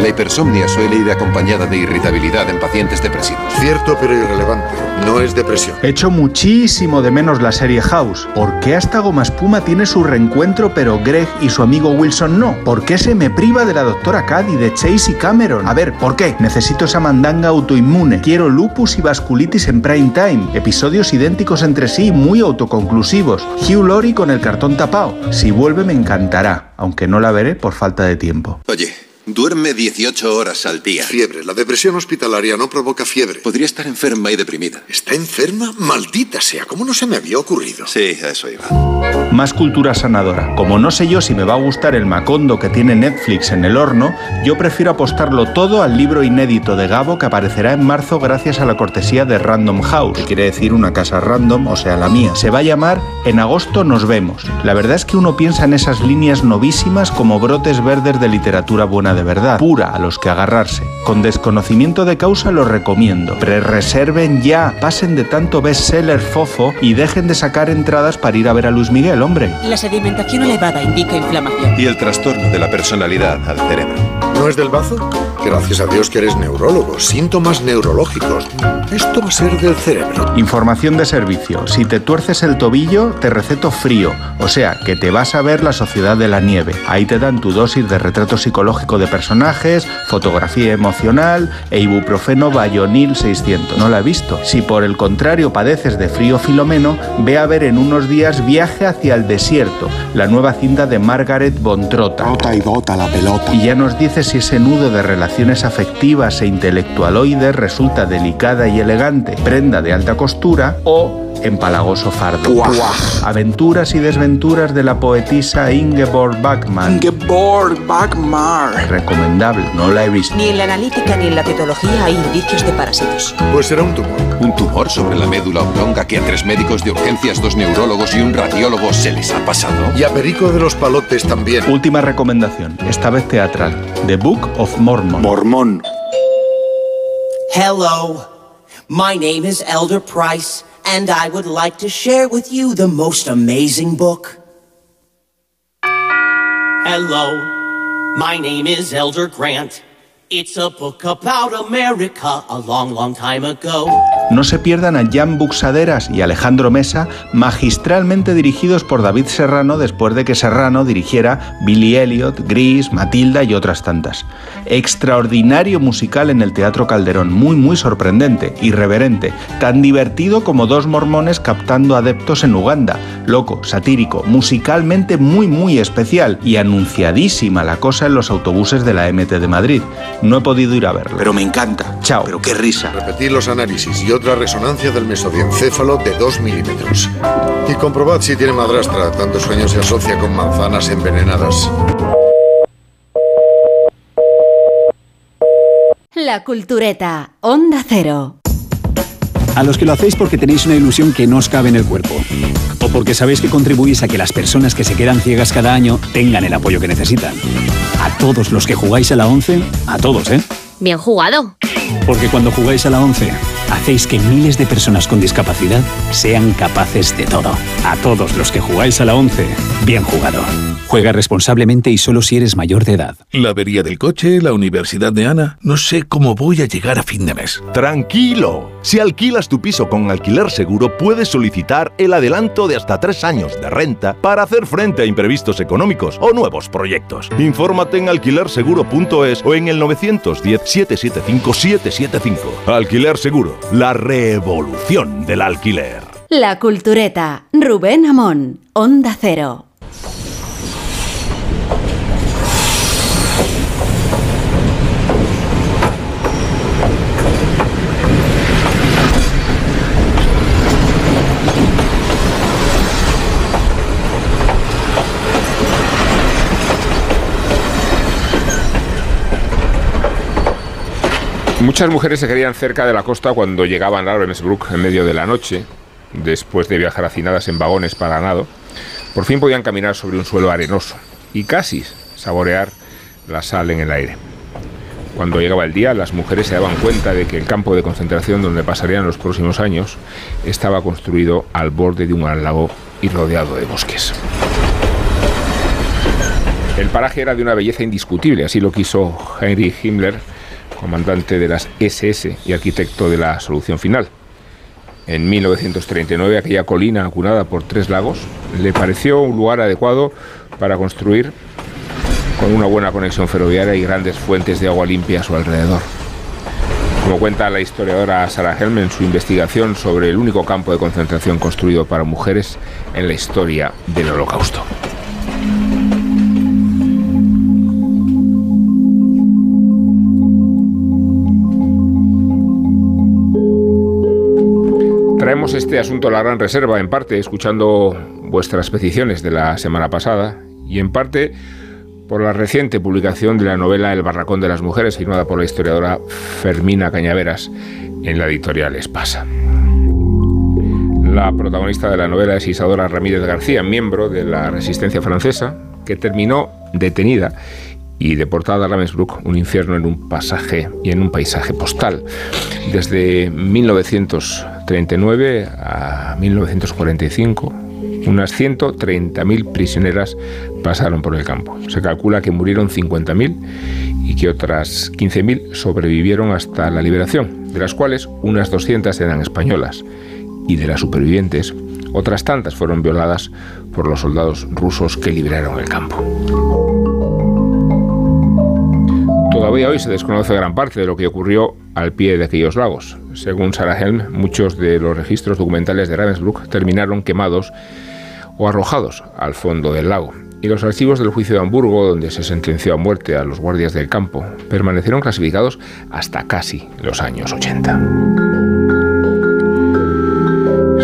La hipersomnia suele ir acompañada de irritabilidad en pacientes depresivos. Cierto pero irrelevante. No es depresión. Echo muchísimo de menos la serie House. ¿Por qué hasta Goma Espuma tiene su reencuentro pero Greg y su amigo Wilson no? ¿Por qué se me priva de la doctora Cady, de Chase y Cameron? A ver, ¿por qué? Necesito esa mandanga autoinmune. Quiero lupus y vasculitis en prime time. Episodios idénticos entre sí, muy autoconclusivos. Hugh Laurie con el cartón tapado. Si vuelve me encantará, aunque no la veré por falta de tiempo. Oye, duerme 18 horas al día. Fiebre. La depresión hospitalaria no provoca fiebre. Podría estar enferma y deprimida. ¿Está enferma? Maldita sea. ¿Cómo no se me había ocurrido? Sí, a eso iba. Más cultura sanadora. Como no sé yo si me va a gustar el macondo que tiene Netflix en el horno, yo prefiero apostarlo todo al libro inédito de Gabo que aparecerá en marzo gracias a la cortesía de Random House, que quiere decir una casa random, o sea, la mía. Se va a llamar En agosto nos vemos. La verdad es que uno piensa en esas líneas novísimas como brotes verdes de literatura buena de verdad, pura a los que agarrarse. Con desconocimiento de causa lo recomiendo. Pre-reserven ya, pasen de tanto bestseller fofo y dejen de sacar entradas para ir a ver a Luis Miguel, hombre. La sedimentación elevada indica inflamación. Y el trastorno de la personalidad al cerebro. ¿No es del bazo? Gracias a Dios que eres neurólogo. Síntomas neurológicos. Esto va a ser del cerebro. Información de servicio. Si te tuerces el tobillo, te receto frío. O sea, que te vas a ver la Sociedad de la Nieve. Ahí te dan tu dosis de retrato psicológico de personajes, fotografía emocional e ibuprofeno Bayonil 600. No la he visto. Si por el contrario padeces de frío filomeno, ve a ver en unos días Viaje hacia el desierto, la nueva cinta de Margaret von Trotta. Rota y bota la pelota. Y ya nos dice si ese nudo de relaciones afectivas e intelectualoides resulta delicada y elegante, prenda de alta costura o empalagoso fardo. Aventuras y desventuras de la poetisa Ingeborg Bachmann. Ingeborg Bagmar. Recomendable, no la he visto. Ni en la analítica ni en la petología hay indicios de parásitos. Pues será un tumor. Un tumor sobre la médula oblonga que a tres médicos de urgencias, dos neurólogos y un radiólogo se les ha pasado. Y a Perico de los Palotes también. Última recomendación, esta vez teatral. The Book of Mormon. Mormón. Hello, my name is Elder Price, and I would like to share with you the most amazing book. Hello, my name is Elder Grant. It's a book about America a long, long time ago. No se pierdan a Jan Buxaderas y Alejandro Mesa, magistralmente dirigidos por David Serrano después de que Serrano dirigiera Billy Elliot, Gris, Matilda y otras tantas. Extraordinario musical en el Teatro Calderón, muy muy sorprendente, irreverente, tan divertido como dos mormones captando adeptos en Uganda, loco, satírico, musicalmente muy muy especial y anunciadísima la cosa en los autobuses de la MT de Madrid. No he podido ir a verlo. Pero me encanta. Chao. Pero qué risa. Repetir los análisis y otra resonancia del mesodiencéfalo de 2 milímetros. Y comprobad si tiene madrastra. Tanto sueño se asocia con manzanas envenenadas. La Cultureta, Onda Cero. A los que lo hacéis porque tenéis una ilusión que no os cabe en el cuerpo. O porque sabéis que contribuís a que las personas que se quedan ciegas cada año tengan el apoyo que necesitan. A todos los que jugáis a la 11, a todos, ¿eh? Bien jugado. Porque cuando jugáis a la 11, hacéis que miles de personas con discapacidad sean capaces de todo. A todos los que jugáis a la 11, bien jugado. Juega responsablemente y solo si eres mayor de edad. La avería del coche, la universidad de Ana. No sé cómo voy a llegar a fin de mes. Tranquilo. Si alquilas tu piso con alquiler seguro, puedes solicitar el adelanto de hasta tres años de renta para hacer frente a imprevistos económicos o nuevos proyectos. Infórmate en alquilerseguro.es o en el 910-775-775. Alquiler Seguro, la revolución del alquiler. La Cultureta, Rubén Amón, Onda Cero. Muchas mujeres se querían cerca de la costa cuando llegaban a Ravensbrück en medio de la noche, después de viajar hacinadas en vagones para nado. Por fin podían caminar sobre un suelo arenoso y casi saborear la sal en el aire. Cuando llegaba el día, las mujeres se daban cuenta de que el campo de concentración donde pasarían los próximos años estaba construido al borde de un gran lago y rodeado de bosques. El paraje era de una belleza indiscutible, así lo quiso Heinrich Himmler, comandante de las SS y arquitecto de la solución final. En 1939, aquella colina acunada por tres lagos le pareció un lugar adecuado para construir con una buena conexión ferroviaria y grandes fuentes de agua limpia a su alrededor. Como cuenta la historiadora Sarah Helm en su investigación sobre el único campo de concentración construido para mujeres en la historia del Holocausto. Este asunto a la gran reserva, en parte escuchando vuestras peticiones de la semana pasada y en parte por la reciente publicación de la novela El barracón de las mujeres, firmada por la historiadora Fermina Cañaveras en la editorial Espasa. La protagonista de la novela es Isadora Ramírez García, miembro de la resistencia francesa, que terminó detenida y deportada a Ravensbrück, un infierno en un pasaje y en un paisaje postal. Desde 1939 a 1945, unas 130.000 prisioneras pasaron por el campo. Se calcula que murieron 50.000 y que otras 15.000 sobrevivieron hasta la liberación, de las cuales unas 200 eran españolas. Y de las supervivientes, otras tantas fueron violadas por los soldados rusos que liberaron el campo. Todavía hoy se desconoce gran parte de lo que ocurrió al pie de aquellos lagos. Según Sarah Helm, muchos de los registros documentales de Ravensbrück terminaron quemados o arrojados al fondo del lago. Y los archivos del juicio de Hamburgo, donde se sentenció a muerte a los guardias del campo, permanecieron clasificados hasta casi los años 80.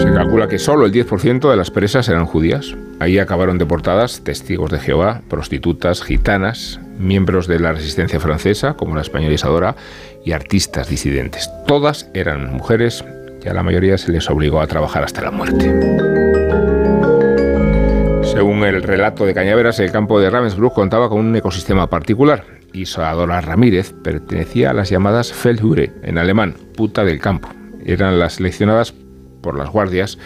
Se calcula que solo el 10% de las presas eran judías. Ahí acabaron deportadas testigos de Jehová, prostitutas, gitanas, miembros de la resistencia francesa, como la española Isadora, y artistas disidentes. Todas eran mujeres y a la mayoría se les obligó a trabajar hasta la muerte. Según el relato de Cañaveras, el campo de Ravensbrück contaba con un ecosistema particular. Isadora Ramírez pertenecía a las llamadas Feldhure, en alemán, puta del campo. Eran las seleccionadas por las guardias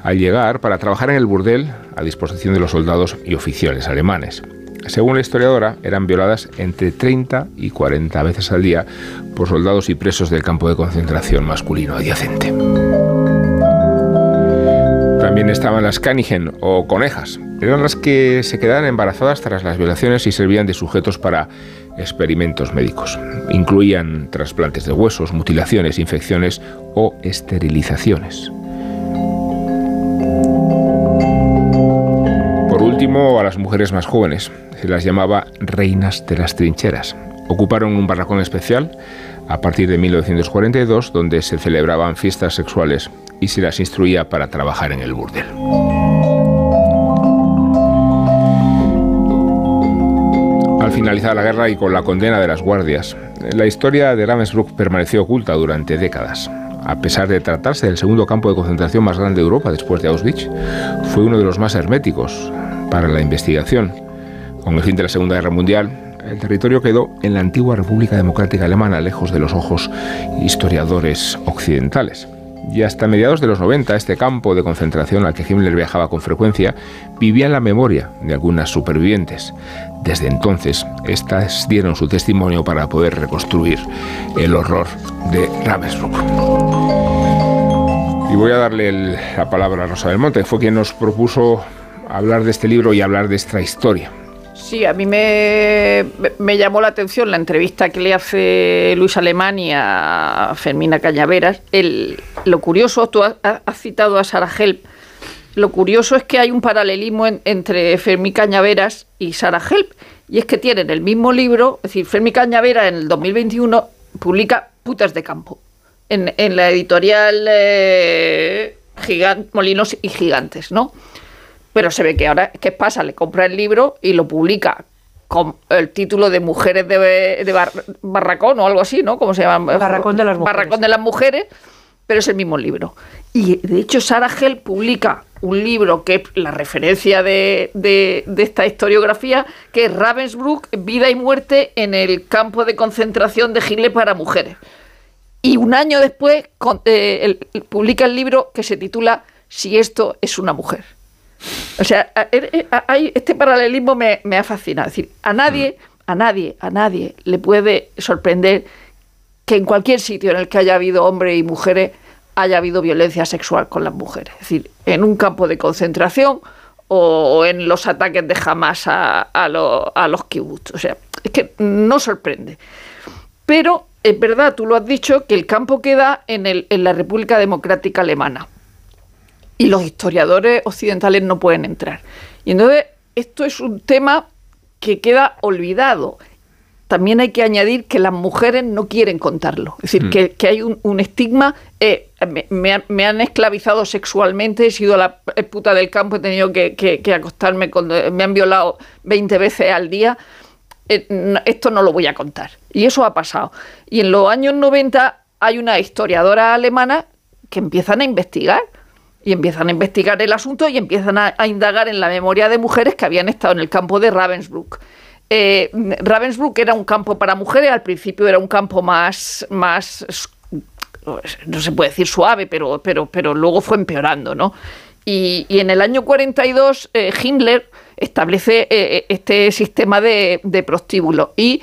al llegar para trabajar en el burdel a disposición de los soldados y oficiales alemanes. Según la historiadora, eran violadas entre 30 y 40 veces al día por soldados y presos del campo de concentración masculino adyacente. También estaban las canigen o conejas. Eran las que se quedaban embarazadas tras las violaciones y servían de sujetos para experimentos médicos. Incluían trasplantes de huesos, mutilaciones, infecciones o esterilizaciones. Último, a las mujeres más jóvenes. Se las llamaba reinas de las trincheras. Ocuparon un barracón especial a partir de 1942 donde se celebraban fiestas sexuales y se las instruía para trabajar en el burdel. Al finalizar la guerra y con la condena de las guardias, la historia de Ravensbrück permaneció oculta durante décadas. A pesar de tratarse del segundo campo de concentración más grande de Europa después de Auschwitz, fue uno de los más herméticos para la investigación. Con el fin de la Segunda Guerra Mundial, el territorio quedó en la antigua República Democrática Alemana, lejos de los ojos historiadores occidentales. Y hasta mediados de los 90, este campo de concentración al que Himmler viajaba con frecuencia vivía en la memoria de algunas supervivientes. Desde entonces, estas dieron su testimonio para poder reconstruir el horror de Ravensbrück. Y voy a darle la palabra a Rosa del Monte, fue quien nos propuso hablar de este libro y hablar de esta historia. Sí, a mí me, me llamó la atención la entrevista que le hace Luis Alemani a Fermina Cañaveras. El, lo curioso, tú has, citado a Sara Help, lo curioso es que hay un paralelismo en- entre Fermín Cañaveras y Sara Help, y es que tienen el mismo libro, es decir, Fermín Cañaveras en el 2021 publica Putas de Campo, en, la editorial eh, Gigan- Molinos y Gigantes, ¿no? Pero se ve que ahora, ¿qué pasa? Le compra el libro y lo publica con el título de Mujeres de, de Bar- Barracón o algo así, ¿no? ¿Cómo se llama? Barracón de las Mujeres. Barracón de las Mujeres, pero es el mismo libro. Y de hecho Sarah Hell publica un libro que es la referencia de, de- de esta historiografía, que es Ravensbrück, Vida y Muerte en el campo de concentración de Hitler para mujeres. Y un año después con- eh, el- publica el libro que se titula Si esto es una mujer. O sea, a- eh, este paralelismo me, me ha fascinado. Es decir, a nadie, a nadie, a nadie le puede sorprender que en cualquier sitio en el que haya habido hombres y mujeres haya habido violencia sexual con las mujeres. Es decir, en un campo de concentración o en los ataques de Hamas a, a, lo- a los kibbutz. O sea, es que no sorprende. Pero es verdad, tú lo has dicho, que el campo queda en, el, en la República Democrática Alemana. Y los historiadores occidentales no pueden entrar. Y entonces, esto es un tema que queda olvidado. También hay que añadir que las mujeres no quieren contarlo. Es decir, Mm. que, que hay un, un estigma. eh, me, me han, me han esclavizado sexualmente, he sido la p- puta del campo, he tenido que, que- que acostarme con. Me han violado 20 veces al día. Eh, no- esto no lo voy a contar. Y eso ha pasado. Y en los años 90 hay una historiadora alemana que empiezan a investigar. Y empiezan a investigar el asunto y empiezan a, indagar en la memoria de mujeres que habían estado en el campo de Ravensbrück. Eh, Ravensbrück era un campo para mujeres, al principio era un campo más, más no se puede decir suave, pero, pero, pero luego fue empeorando, ¿no? Y, en el año 42 eh, Himmler establece eh, este sistema de, de prostíbulo y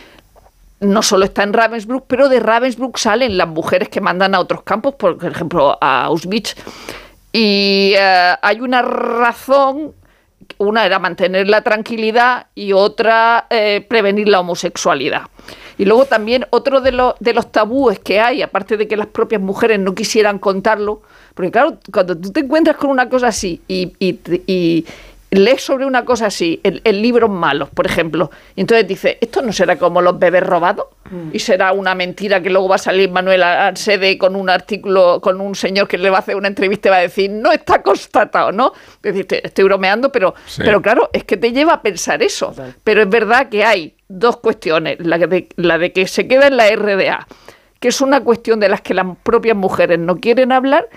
no solo está en Ravensbrück, pero de Ravensbrück salen las mujeres que mandan a otros campos, por ejemplo a Auschwitz. Y eh, hay una razón, una era mantener la tranquilidad y otra eh, prevenir la homosexualidad. Y luego también otro de, los tabúes que hay, aparte de que las propias mujeres no quisieran contarlo, porque claro, cuando tú te encuentras con una cosa así y lees sobre una cosa así en, en libros malos, por ejemplo, y entonces dices, ¿esto no será como los bebés robados? Y será una mentira que luego va a salir Manuel Arsede con un artículo, con un señor que le va a hacer una entrevista y va a decir, no está constatado, ¿no? Es decir, te- estoy bromeando, pero, Sí. pero claro, es que te lleva a pensar eso. Pero es verdad que hay dos cuestiones. La de, la de que se queda en la RDA, que es una cuestión de las que las propias mujeres no quieren hablar,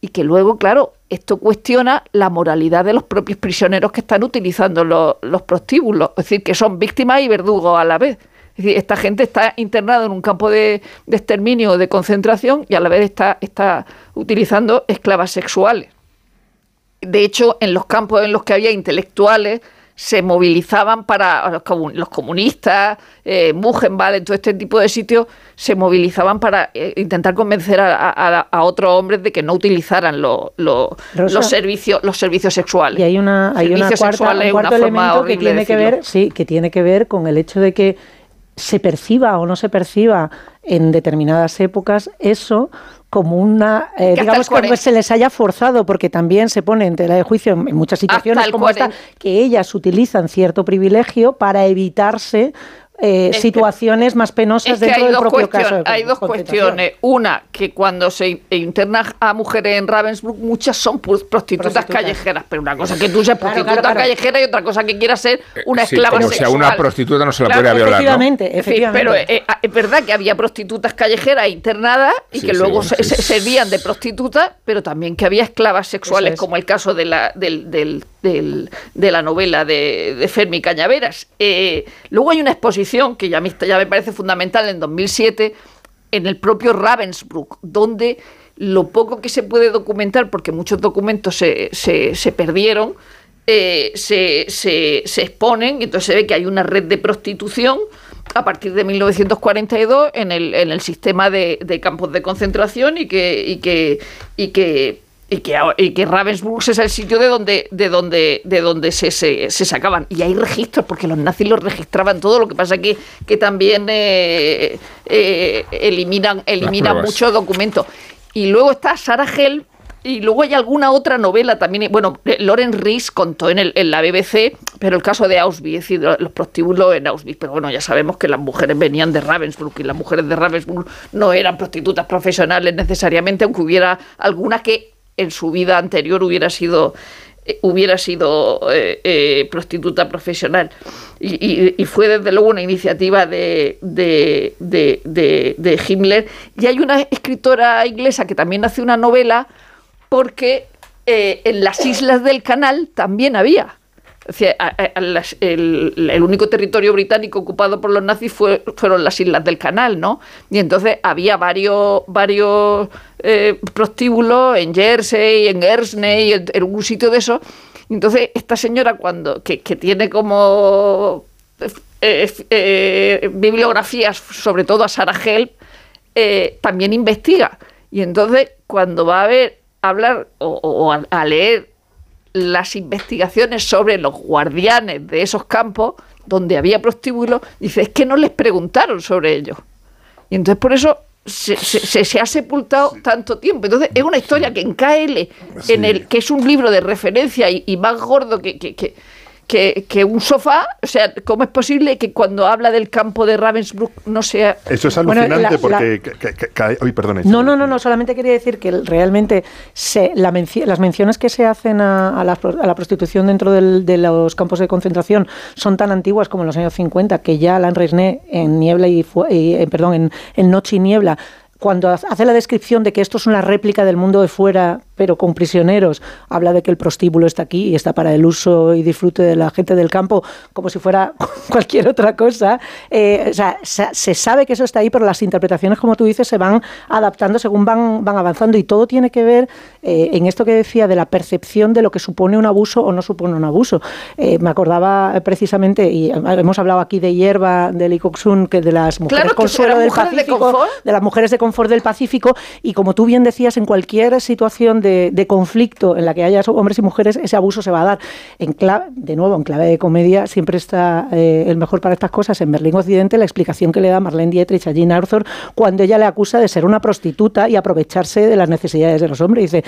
y que luego, claro, esto cuestiona la moralidad de los propios prisioneros que están utilizando los, los prostíbulos. Es decir, que son víctimas y verdugos a la vez. Es decir, esta gente está internada en un campo de, de exterminio o de concentración y a la vez está, está utilizando esclavas sexuales. De hecho, en los campos en los que había intelectuales, se movilizaban para los, comun- los comunistas, eh, Buchenwald, en todo este tipo de sitios, se movilizaban para eh, intentar convencer a, a- a otros hombres de que no utilizaran lo- los servicios los servicios sexuales. Y hay una, hay una cuarta, un cuarto elemento que tiene que ver, sí, que tiene que ver con el hecho de que se perciba o no se perciba en determinadas épocas eso como una, eh, digamos el 40. que se les haya forzado, porque también se pone en tela de juicio en, en muchas situaciones como esta, 40. que ellas utilizan cierto privilegio para evitarse eh, que- situaciones más penosas Es que dentro hay del dos, propio caso. de hay dos cuestiones. Una, que cuando se in- interna a mujeres en Ravensbrück, muchas son prostitutas, Prostitutas. callejeras. Pero una cosa que tú seas Claro, prostituta claro, claro. callejera y otra cosa que quieras ser una Sí, esclava como si a sexual. una prostituta no se la Claro, puede violar, ¿no? efectivamente, pero eh, eh, es verdad que había prostitutas callejeras internadas y Sí, que sí, luego bueno, se, servían de prostitutas, pero también que había esclavas sexuales, es. como el caso de la, del, del- de la novela de, de Fermi Cañaveras. Eh, luego hay una exposición que ya, me parece fundamental en 2007 en el propio Ravensbrück, donde lo poco que se puede documentar, porque muchos documentos se, se- perdieron, eh, se, se- se exponen y entonces se ve que hay una red de prostitución a partir de 1942 en el, en el sistema de, campos de concentración y que, y que, y que, y que Ravensbrück es el sitio de donde, de donde, de donde se, se, se sacaban. Y hay registros, porque los nazis los registraban todo, lo que pasa que, que también eh, eh, eliminan, eliminan muchos documentos. Y luego está Sarah Hell, y luego hay alguna otra novela también. Bueno, eh, Loren Ries contó en, el, en la BBC, pero el caso de Auschwitz, es decir, los prostíbulos en Auschwitz. Pero bueno, ya sabemos que las mujeres venían de Ravensbrück y las mujeres de Ravensbrück no eran prostitutas profesionales necesariamente, aunque hubiera alguna que en su vida anterior hubiera sido eh, hubiera sido eh, eh, prostituta profesional. Y, fue desde luego una iniciativa de, de, de- de- Himmler. Y hay una escritora inglesa que también hace una novela porque en las islas del canal también había. El único territorio británico ocupado por los nazis fue- fueron las islas del canal, ¿no? Y entonces había varios, varios eh, prostíbulos en Jersey, en Guernsey, en, un sitio de eso. Entonces esta señora cuando que, tiene como eh, eh, bibliografías, sobre todo a Sarah Help, eh, también investiga. Y entonces, cuando va a ver, a hablar o, a, leer las investigaciones sobre los guardianes de esos campos donde había prostíbulos, dice, es que no les preguntaron sobre ello. Y entonces por eso se, se- se- ha sepultado tanto tiempo. Entonces es una historia que en KL, en el, que es un libro de referencia y, y más gordo que, que, que, que- que un sofá, o sea, ¿cómo es posible que cuando habla del campo de Ravensbrück no sea... Eso es Bueno, alucinante la- porque... ca- Uy, perdón. No, no, no, no, solamente quería decir que realmente se, la menci- las menciones que se hacen a, a la, a la prostitución dentro del- de los campos de concentración son tan antiguas como en los años 50 que ya Alain Resnais en Niebla y, Fu- y, eh, perdón, en, en Noche y Niebla cuando hace la descripción de que esto es una réplica del mundo de fuera, pero con prisioneros, habla de que el prostíbulo está aquí y está para el uso y disfrute de la gente del campo, como si fuera cualquier otra cosa. Eh, o sea, se, sabe que eso está ahí, pero las interpretaciones, como tú dices, se van adaptando según van, van avanzando y todo tiene que ver eh, en esto que decía de la percepción de lo que supone un abuso o no supone un abuso. Eh, me acordaba precisamente, y hemos hablado aquí de hierba, de Lee Kok-sun, que de las mujeres Claro consuelo del mujeres de Pacífico, confort. de las mujeres de confort del Pacífico y como tú bien decías, en cualquier situación de, de conflicto en la que haya hombres y mujeres, ese abuso se va a dar. En clave, de nuevo, en clave de comedia, siempre está eh, el mejor para estas cosas en Berlín Occidente, la explicación que le da Marlene Dietrich a Jean Arthur cuando ella le acusa de ser una prostituta y aprovecharse de las necesidades de los hombres. Dice,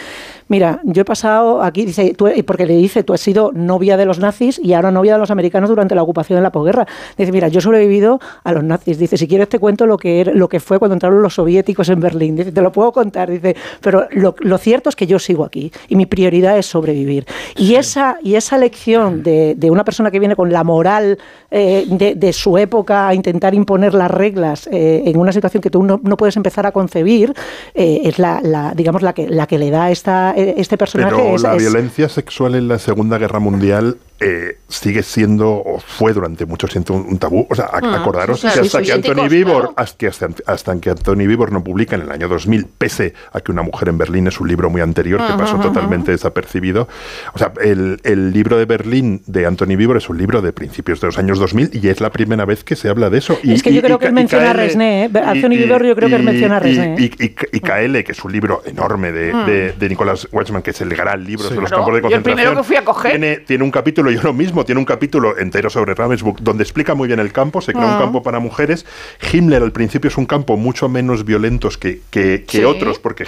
mira, yo he pasado aquí, dice, tú, porque le dice, tú has sido novia de los nazis y ahora novia de los americanos durante la ocupación de la posguerra. Dice, mira, yo he sobrevivido a los nazis. Dice, si quieres te cuento lo que, era- lo que fue cuando entraron los soviéticos en Berlín. Dice, te lo puedo contar. Dice, pero lo, lo cierto es que yo sigo aquí y mi prioridad es sobrevivir. Y esa, y esa lección de, de una persona que viene con la moral eh, de, de su época a intentar imponer las reglas eh, en una situación que tú no, no puedes empezar a concebir, eh, es la, la, digamos, la que, la que le da esta, este personaje. Pero es- la es- violencia sexual en la Segunda Guerra Mundial eh, sigue siendo, o fue durante mucho tiempo, un, un tabú. O sea, Ah, acordaros sí, sí, que hasta que Anthony Vivor, claro. hasta, que hasta, hasta que Anthony Vivor no publica en el año 2000, pese a que Una mujer en Berlín es un libro muy anterior que Ajá, pasó ajá, totalmente desapercibido. O sea, el, el libro de Berlín de Anthony Vivor es un libro de principios de los años 2000 y es la primera vez que se habla de eso. Y, Es que yo y- creo y que él menciona a Resné, ¿eh? Anthony Vivor yo creo que él menciona a Resné. Y, y, y KL, que es un libro enorme de, Mm. de, de Nicolás Wetzman, que es el gran libro Sí. de los Claro, campos de yo el concentración. primero que fui a coger. Tiene, tiene un capítulo, yo lo mismo, tiene un capítulo entero sobre Ravensbrück, donde explica muy bien el campo, se crea Ah. un campo para mujeres. Himmler al principio es un campo mucho menos violentos que, que, que Sí. otros, porque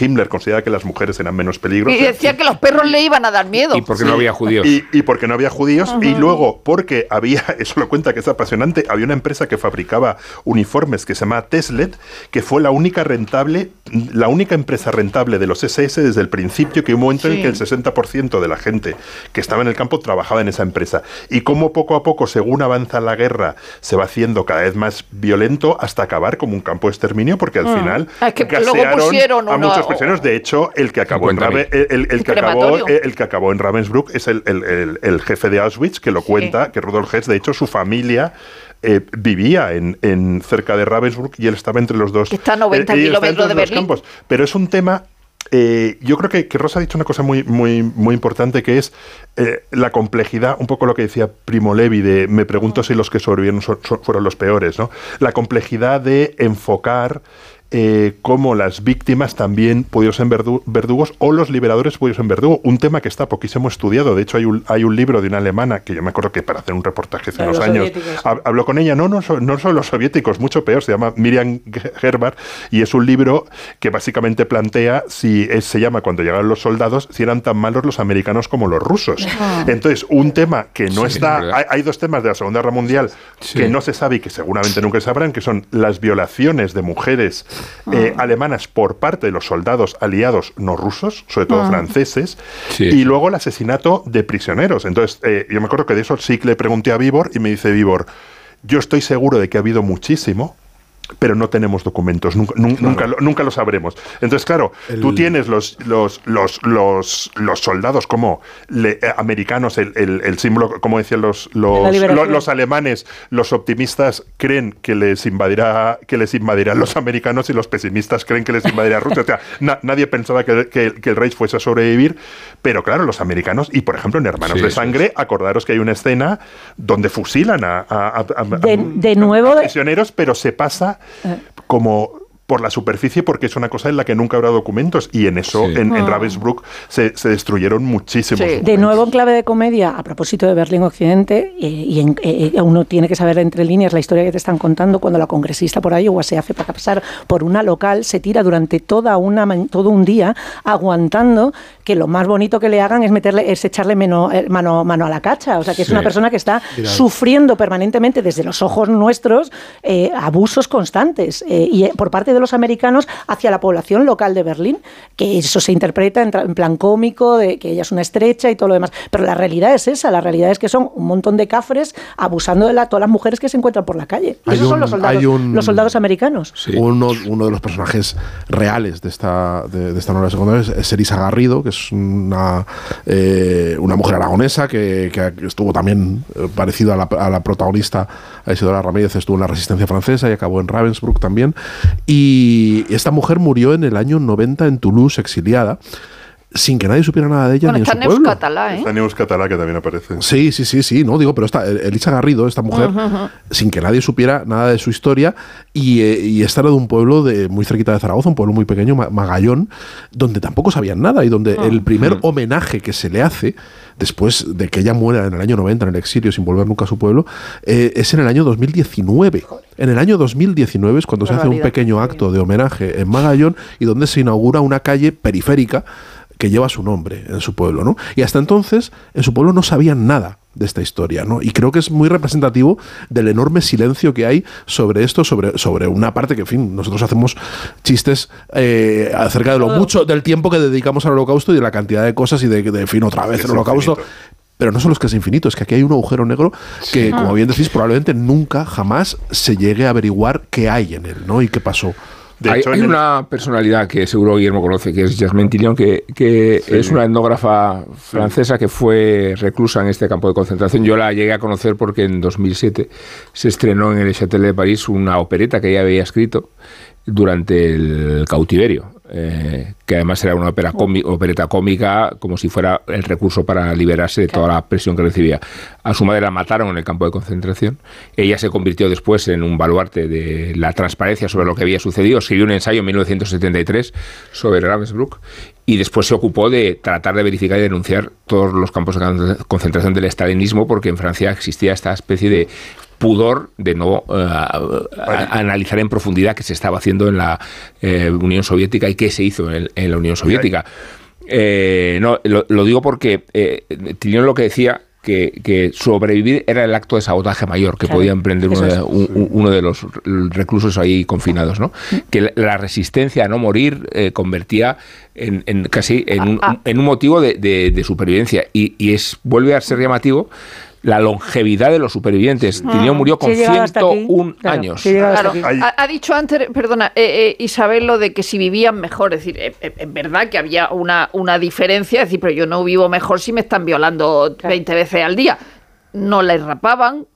Himmler considera que las mujeres eran menos peligrosas. Y decía que los perros le iban a dar miedo. Sí. Y, y porque no había judíos. Y luego, porque había, eso lo cuenta que es apasionante, había una empresa que fabricaba uniformes que se llama Teslet, que fue la única rentable, la única empresa rentable de los SS desde el principio, que hubo un momento en Sí. el que el 60% de la gente que estaba en el campo trabajaba en esa empresa. Y como poco a poco, según avanza la guerra, se va haciendo cada vez más violento hasta acabar como un campo de exterminio, porque al Mm. final Ah, es que luego gasearon pusieron a muchos prisioneros. De hecho, el que acabó en 50.000. Rave- el, el- el que acabó, crematorio. el, el que acabó en Ravensbrück es el, el- el- el jefe de Auschwitz, que lo cuenta, que Rudolf Hess, de hecho, su familia eh, vivía en, en cerca de Ravensbrück y él estaba entre los dos. Que está a 90 eh, kilómetros de Berlín. campos. Pero es un tema eh, yo creo que, que Rosa ha dicho una cosa muy, muy, muy importante que es eh, la complejidad, un poco lo que decía Primo Levi, de me pregunto si los que sobrevivieron son- fueron los peores, ¿no? La complejidad de enfocar eh, cómo las víctimas también pudieron ser verdu- verdugos o los liberadores pudieron ser verdugos. Un tema que está poquísimo estudiado. De hecho, hay un, hay un libro de una alemana que yo me acuerdo que para hacer un reportaje hace unos años hab- habló con ella. No, no, son- no son los soviéticos, mucho peor. Se llama Miriam Ge- Gerbar y es un libro que básicamente plantea si es- se llama Cuando llegaron los soldados, si eran tan malos los americanos como los rusos. Ah. Entonces, un tema que no Sí, está. Hay, hay dos temas de la Segunda Guerra Mundial Sí. que no se sabe y que seguramente nunca sabrán, que son las violaciones de mujeres eh, alemanas por parte de los soldados aliados no rusos, sobre todo Ah. franceses, Sí. y luego el asesinato de prisioneros. Entonces, eh, yo me acuerdo que de eso sí que le pregunté a Vivor y me dice Vivor, yo estoy seguro de que ha habido muchísimo, pero no tenemos documentos, nunca, nun- nunca, lo, nunca lo sabremos. Entonces, claro, tú tienes los, los, los, los, los soldados como le- eh, americanos, el, el- el símbolo, como decían los, los, los, los alemanes, los optimistas creen que les invadirá, que les invadirán los americanos y los pesimistas creen que les invadirá Rusia. O sea, na- nadie pensaba que, que- que el Reich fuese a sobrevivir, pero claro, los americanos, y por ejemplo en Hermanos Sí, de sí, Sangre, acordaros que hay una escena donde fusilan a, a- a- a- De, de nuevo, a prisioneros, pero se pasa como por la superficie porque es una cosa en la que nunca habrá documentos y en eso en, en Ah. Ravensbrück se, se destruyeron muchísimos De nuevo en clave de comedia, a propósito de Berlín Occidente, eh, y en- eh, eh, uno tiene que saber entre líneas la historia que te están contando cuando la congresista por ahí o se hace para pasar por una local, se tira durante toda una todo un día aguantando que lo más bonito que le hagan es meterle es echarle meno- eh, mano, mano a la cacha, o sea que es Sí. una persona que está sufriendo permanentemente desde los ojos nuestros eh, abusos constantes eh, y por parte de los americanos hacia la población local de Berlín, que eso se interpreta en, plan cómico, de que ella es una estrecha y todo lo demás. Pero la realidad es esa, la realidad es que son un montón de cafres abusando de la- todas las mujeres que se encuentran por la calle. Hay Esos son los soldados, un- los soldados americanos. Uno, uno de los personajes reales de esta, de, de esta novela secundaria es, es Elisa Garrido, que es una, eh, una mujer aragonesa que, estuvo también eh, parecido a la, a la protagonista, a Isidora Ramírez, estuvo en la resistencia francesa y acabó en Ravensbrück también. Y esta mujer murió en el año 90 en Toulouse, exiliada. Sin que nadie supiera nada de ella Bueno, ni en está su en pueblo. Euskaltel, ¿eh? Está Neus Catalá que también aparece. Sí, sí, sí, sí, no digo, pero esta Elisa Garrido, esta mujer, sin que nadie supiera nada de su historia, y, eh, y esta era de un pueblo de muy cerquita de Zaragoza, un pueblo muy pequeño, Ma- Magallón, donde tampoco sabían nada y donde Ah. el primer Mm. homenaje que se le hace después de que ella muera en el año 90 en el exilio sin volver nunca a su pueblo, eh, es en el año 2019. En el año 2019 es cuando se hace un pequeño acto de homenaje en Magallón y donde se inaugura una calle periférica que lleva su nombre en su pueblo, ¿no? Y hasta entonces en su pueblo no sabían nada de esta historia, ¿no? Y creo que es muy representativo del enorme silencio que hay sobre esto, sobre, sobre una parte que, en fin, nosotros hacemos chistes eh, acerca de lo mucho, del tiempo que dedicamos al holocausto y de la cantidad de cosas y de, de en fin, otra vez el holocausto. infinito. Pero no solo es que es infinito, es que aquí hay un agujero negro que, Sí. como bien decís, probablemente nunca, jamás se llegue a averiguar qué hay en él, ¿no? Y qué pasó. Hay hay una personalidad que seguro Guillermo conoce, que es Jasmine Tillion, que, que Sí. es una etnógrafa francesa que fue reclusa en este campo de concentración. Yo la llegué a conocer porque en 2007 se estrenó en el Châtelet de París una opereta que ella había escrito durante el cautiverio, eh, que además era una ópera opereta cómica, como si fuera el recurso para liberarse de toda la presión que recibía. A su madre la mataron en el campo de concentración. Ella se convirtió después en un baluarte de la transparencia sobre lo que había sucedido. Escribió un ensayo en 1973 sobre Ravensbrück y después se ocupó de tratar de verificar y denunciar todos los campos de con- concentración del estalinismo, porque en Francia existía esta especie de pudor de no eh, a- analizar en profundidad qué se estaba haciendo en la eh, Unión Soviética y qué se hizo en, en la Unión Soviética. Eh, no, lo, lo digo porque eh, lo que decía que, que sobrevivir era el acto de sabotaje mayor que Claro, podía emprender uno de, es. un- un- uno de los reclusos ahí confinados, ¿no? Que la- la resistencia a no morir eh, convertía en, en casi en un, Ah, ah. en un motivo de, de- de supervivencia y, y es vuelve a ser llamativo la longevidad de los supervivientes. Ah. Tillion murió con Sí, he llegado hasta aquí. 101 Claro, años. Claro, ha, ha dicho antes, perdona, eh, eh, Isabel, lo de que si vivían mejor. Es decir, eh, eh, es verdad que había una, una diferencia. Es decir, pero yo no vivo mejor si me están violando 20 veces al día. No les rapaban,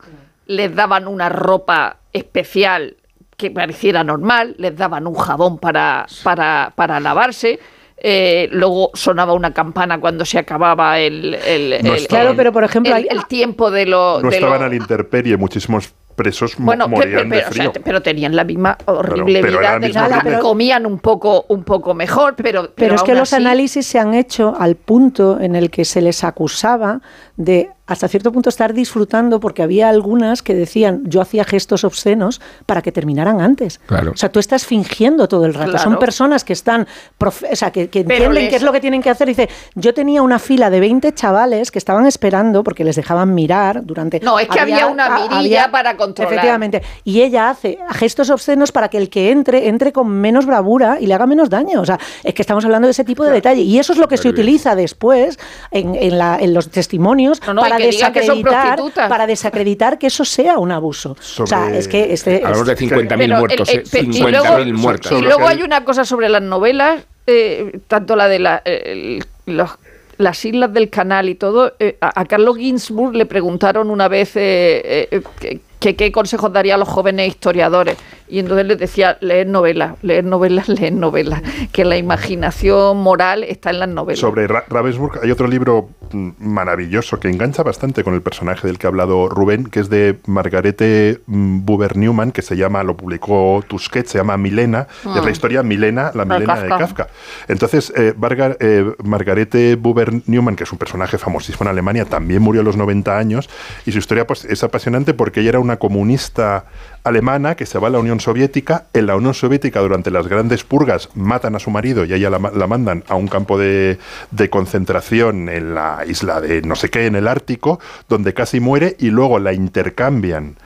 les daban una ropa especial que pareciera normal, les daban un jabón para, para, para lavarse. Eh, luego sonaba una campana cuando se acababa el, el- No el- estaban- Claro, pero por ejemplo, el, tiempo de lo No de estaban lo- a la intemperie, muchísimos presos bueno, morían pero, de o sea, pero tenían la misma horrible pero vida, misma la- vida. comían un poco, un poco mejor, pero, Pero, es que los así- análisis se han hecho al punto en el que se les acusaba de hasta cierto punto estar disfrutando porque había algunas que decían yo hacía gestos obscenos para que terminaran antes. Claro. O sea, tú estás fingiendo todo el rato. Claro. Son personas que están, o sea, que, que entienden les- qué es lo que tienen que hacer. Dice, yo tenía una fila de 20 chavales que estaban esperando porque les dejaban mirar durante... No, es que había una a- mirilla para controlar. Efectivamente. Y ella hace gestos obscenos para que el que entre, entre con menos bravura y le haga menos daño. O sea, es que estamos hablando de ese tipo de detalle. Y eso es lo que se utiliza después en, en la- en los testimonios No, no, y para, que que son desacreditar, prostitutas. para desacreditar que eso sea un abuso. O sea, es que este... Hablamos de 50.000 Pero el- muertos, el- eh, pe- y 50.000 luego- muertos. Y luego hay una cosa sobre las novelas, eh, tanto la de la, el- los- las islas del canal y todo. eh, a, a Carlos Ginsburg le preguntaron una vez eh, eh, que, que qué consejos daría a los jóvenes historiadores. Y entonces les decía, leer novelas, leer novelas, leer novelas. Que la imaginación moral está en las novelas. Sobre Ra- Ravensburg hay otro libro mm, maravilloso que engancha bastante con el personaje del que ha hablado Rubén, que es de Margarete mm, Buber Newman, que se llama, lo publicó Tusquets, se llama Milena, es la historia Milena, la Ah, Milena de Kafka. Entonces, eh, eh, Margarete Buber Newman, que es un personaje famosísimo en Alemania, también murió a los 90 años, y su historia pues, es apasionante porque ella era una comunista alemana que se va a la Unión Soviética. En la Unión Soviética, durante las grandes purgas, matan a su marido y a ella la mandan a un campo de, de concentración en la isla de no sé qué, en el Ártico, donde casi muere y luego la intercambian.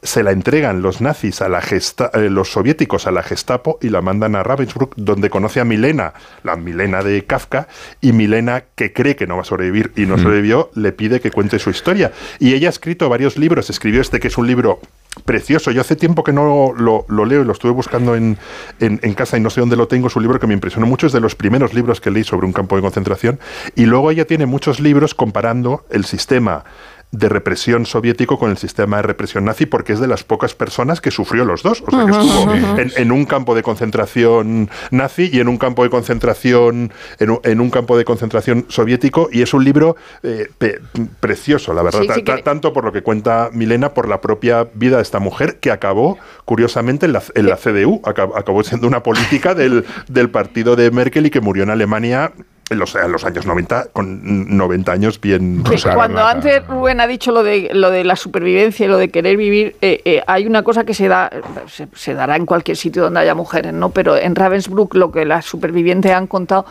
Se la entregan los nazis a la gesta- eh, los soviéticos a la Gestapo y la mandan a Ravensbrück donde conoce a Milena, la Milena de Kafka y Milena que cree que no va a sobrevivir y no sobrevivió le pide que cuente su historia. Y ella ha escrito varios libros, escribió este que es un libro precioso, yo hace tiempo que no lo, leo y lo estuve buscando en, en- en casa y no sé dónde lo tengo, es un libro que me impresionó mucho, es de los primeros libros que leí sobre un campo de concentración. Y luego ella tiene muchos libros comparando el sistema de represión soviético con el sistema de represión nazi porque es de las pocas personas que sufrió los dos. O sea, que estuvo en, en un campo de concentración nazi y en un campo de concentración en un, en un campo de concentración soviético y es un libro eh, pe- precioso, la verdad, Sí, sí Ta- ta- que- tanto por lo que cuenta Milena, por la propia vida de esta mujer que acabó, curiosamente, en la, en la CDU, acab- acabó siendo una política del, del partido de Merkel y que murió en Alemania en los, en los años 90, con 90 años bien... Que cuando antes Rubén ha dicho lo de lo de la supervivencia y lo de querer vivir, eh, eh, hay una cosa que se da se, se dará en cualquier sitio donde haya mujeres, ¿no? Pero en Ravensbrück lo que las supervivientes han contado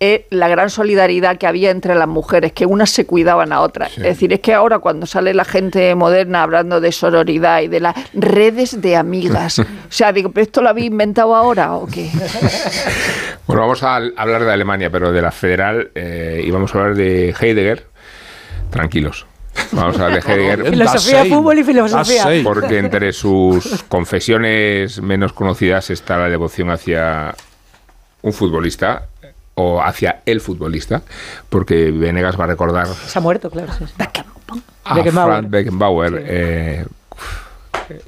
es la gran solidaridad que había entre las mujeres, que unas se cuidaban a otras. Es decir, es que ahora cuando sale la gente moderna hablando de sororidad y de las redes de amigas, o sea, digo, ¿pero esto lo habéis inventado ahora o qué? Bueno, vamos a hablar de Alemania, pero de la federal, eh, y vamos a hablar de Heidegger. Tranquilos. Vamos a hablar de Heidegger. Filosofía, fútbol y filosofía. Porque entre sus confesiones menos conocidas está la devoción hacia un futbolista o hacia el futbolista, porque Venegas va a recordar Se ha muerto, claro. sí, sí. a Beckenbauer. Franz Beckenbauer, eh,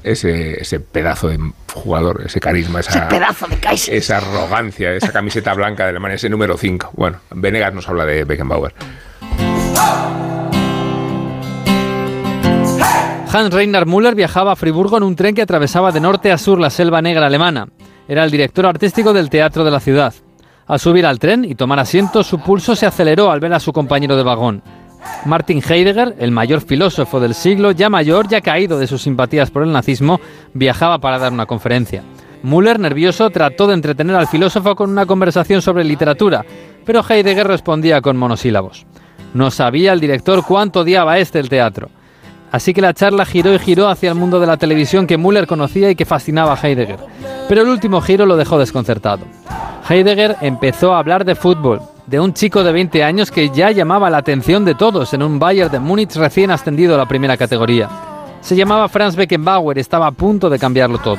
ese, ese pedazo de jugador, ese carisma, esa, Ese pedazo de Kaiser. esa arrogancia, esa camiseta blanca de Alemania, ese número 5. Bueno, Venegas nos habla de Beckenbauer. Hans Reinhard Müller viajaba a Friburgo en un tren que atravesaba de norte a sur la selva negra alemana. Era el director artístico del teatro de la ciudad. Al subir al tren y tomar asiento, su pulso se aceleró al ver a su compañero de vagón. Martin Heidegger, el mayor filósofo del siglo, ya mayor, ya caído de sus simpatías por el nazismo, viajaba para dar una conferencia. Müller, nervioso, trató de entretener al filósofo con una conversación sobre literatura, pero Heidegger respondía con monosílabos. No sabía el director cuánto odiaba este el teatro. Así que la charla giró y giró hacia el mundo de la televisión que Müller conocía y que fascinaba a Heidegger. Pero el último giro lo dejó desconcertado. Heidegger empezó a hablar de fútbol, de un chico de 20 años que ya llamaba la atención de todos en un Bayern de Múnich recién ascendido a la primera categoría. Se llamaba Franz Beckenbauer y estaba a punto de cambiarlo todo.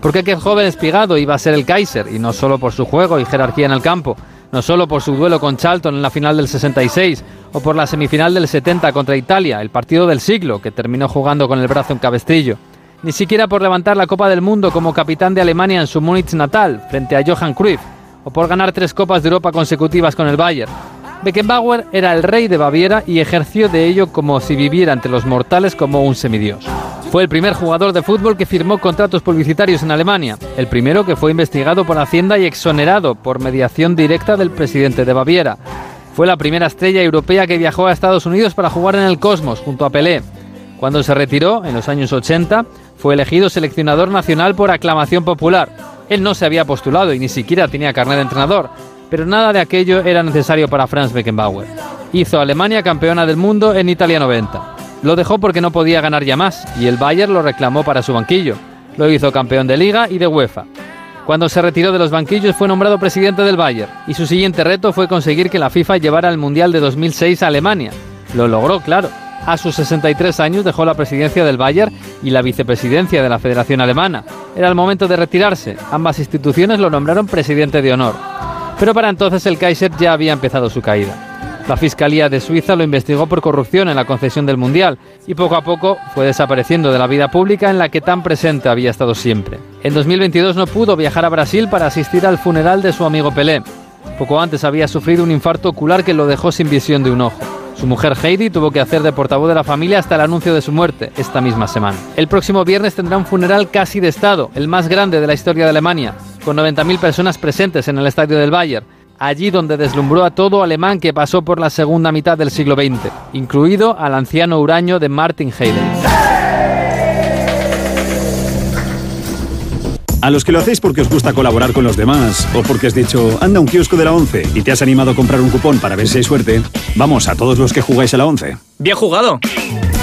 Porque aquel joven espigado iba a ser el Kaiser, y no solo por su juego y jerarquía en el campo, no solo por su duelo con Charlton en la final del 66, o por la semifinal del 70 contra Italia, el partido del siglo, que terminó jugando con el brazo en cabestillo, ni siquiera por levantar la Copa del Mundo como capitán de Alemania en su Múnich natal, frente a Johann Cruyff, o por ganar tres Copas de Europa consecutivas con el Bayern. Beckenbauer era el rey de Baviera y ejerció de ello como si viviera entre los mortales como un semidios. Fue el primer jugador de fútbol que firmó contratos publicitarios en Alemania, el primero que fue investigado por Hacienda y exonerado por mediación directa del presidente de Baviera. Fue la primera estrella europea que viajó a Estados Unidos para jugar en el Cosmos junto a Pelé. Cuando se retiró, en los años 80, fue elegido seleccionador nacional por aclamación popular. Él no se había postulado y ni siquiera tenía carnet de entrenador, pero nada de aquello era necesario para Franz Beckenbauer. Hizo a Alemania campeona del mundo en Italia 90. Lo dejó porque no podía ganar ya más y el Bayern lo reclamó para su banquillo. Lo hizo campeón de Liga y de UEFA. Cuando se retiró de los banquillos fue nombrado presidente del Bayern y su siguiente reto fue conseguir que la FIFA llevara el Mundial de 2006 a Alemania. Lo logró, claro. A sus 63 años dejó la presidencia del Bayern y la vicepresidencia de la Federación Alemana. Era el momento de retirarse. Ambas instituciones lo nombraron presidente de honor. Pero para entonces el Kaiser ya había empezado su caída. La Fiscalía de Suiza lo investigó por corrupción en la concesión del Mundial y poco a poco fue desapareciendo de la vida pública en la que tan presente había estado siempre. En 2022 no pudo viajar a Brasil para asistir al funeral de su amigo Pelé. Poco antes había sufrido un infarto ocular que lo dejó sin visión de un ojo. Su mujer Heidi tuvo que hacer de portavoz de la familia hasta el anuncio de su muerte esta misma semana. El próximo viernes tendrá un funeral casi de Estado, el más grande de la historia de Alemania, con 90.000 personas presentes en el estadio del Bayern, allí donde deslumbró a todo alemán que pasó por la segunda mitad del siglo XX, incluido al anciano huraño de Martin Heidegger. A los que lo hacéis porque os gusta colaborar con los demás o porque has dicho, anda un kiosco de la 11 y te has animado a comprar un cupón para ver si hay suerte, vamos a todos los que jugáis a la 11. Bien jugado.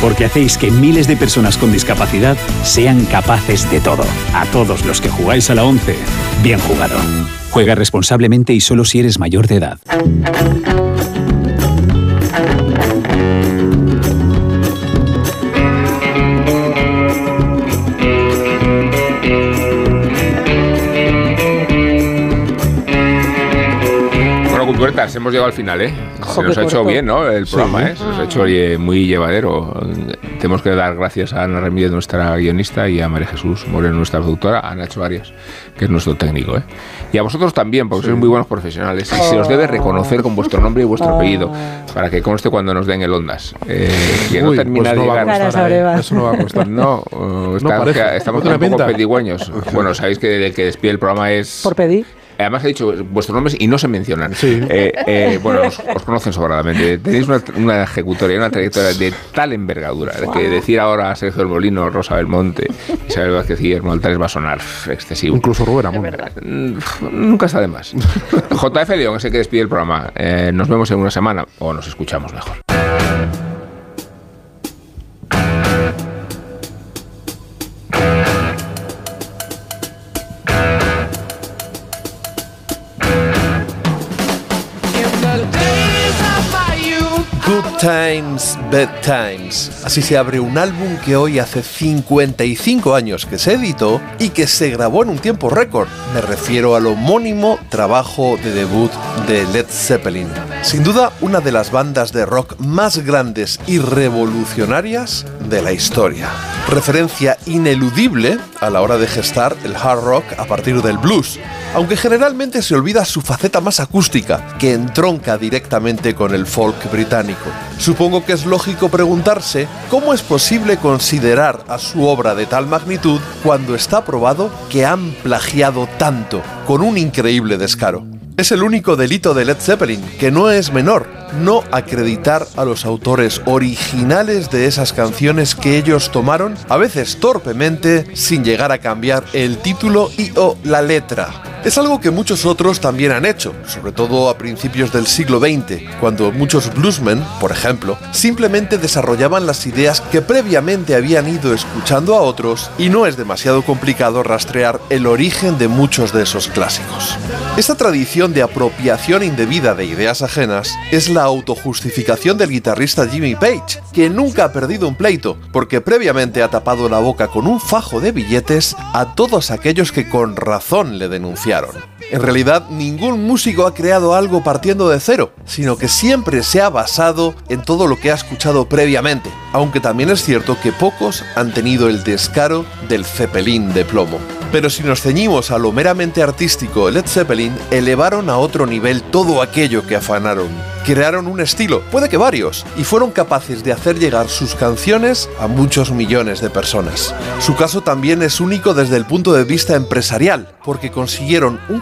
Porque hacéis que miles de personas con discapacidad sean capaces de todo. A todos los que jugáis a la 11, bien jugado. Juega responsablemente y solo si eres mayor de edad. Culturetas, hemos llegado al final, ¿eh? Se nos ha hecho bien, ¿no? El programa, ¿eh? Se nos ha hecho oye, muy llevadero. Tenemos que dar gracias a Ana Ramírez, nuestra guionista, y a María Jesús Moreno, nuestra productora, a Nacho Arias, que es nuestro técnico, ¿eh? Y a vosotros también, porque sois muy buenos profesionales. Y se os debe reconocer con vuestro nombre y vuestro apellido, para que conste cuando nos den el Ondas. Eh, que no Uy, termina pues no de va a llegar. costar, ¿eh? Eso no va a costar. No, está- estamos No tiene un poco pedigüeños. Bueno, sabéis que el que despide el programa es... Por pedir. Además ha dicho vuestros nombres y no se mencionan. Eh, eh, bueno, os, os conocen sobradamente. Tenéis una, una ejecutoria, una trayectoria de tal envergadura que decir ahora a Sergio del Molino, Rosa Belmonte, Isabel Vázquez y Guillermo Altares va a sonar excesivo. Incluso Rubén Amón. Mm, Nunca está de más. JF León es el que despide el programa. Eh, nos vemos en una semana o nos escuchamos mejor. Times, Bad Times. Así se abre un álbum que hoy hace 55 años que se editó y que se grabó en un tiempo récord. Me refiero al homónimo trabajo de debut de Led Zeppelin. Sin duda, una de las bandas de rock más grandes y revolucionarias de la historia. Referencia ineludible a la hora de gestar el hard rock a partir del blues, aunque generalmente se olvida su faceta más acústica, que entronca directamente con el folk británico. Supongo que es lógico preguntarse cómo es posible considerar a su obra de tal magnitud cuando está probado que han plagiado tanto, con un increíble descaro. Es el único delito de Led Zeppelin, que no es menor, no acreditar a los autores originales de esas canciones que ellos tomaron, a veces torpemente, sin llegar a cambiar el título y o la letra. Es algo que muchos otros también han hecho, sobre todo a principios del siglo XX, cuando muchos bluesmen, por ejemplo, simplemente desarrollaban las ideas que previamente habían ido escuchando a otros y no es demasiado complicado rastrear el origen de muchos de esos clásicos. Esta tradición de apropiación indebida de ideas ajenas es la autojustificación del guitarrista Jimmy Page, que nunca ha perdido un pleito, porque previamente ha tapado la boca con un fajo de billetes a todos aquellos que con razón le denunciaron fallaron. En realidad, ningún músico ha creado algo partiendo de cero, sino que siempre se ha basado en todo lo que ha escuchado previamente. aunque también es cierto que pocos han tenido el descaro del Zeppelin de plomo. Pero si nos ceñimos a lo meramente artístico, Led Zeppelin elevaron a otro nivel todo aquello que afanaron. Crearon un estilo, puede que varios, y fueron capaces de hacer llegar sus canciones a muchos millones de personas. Su caso también es único desde el punto de vista empresarial, porque consiguieron un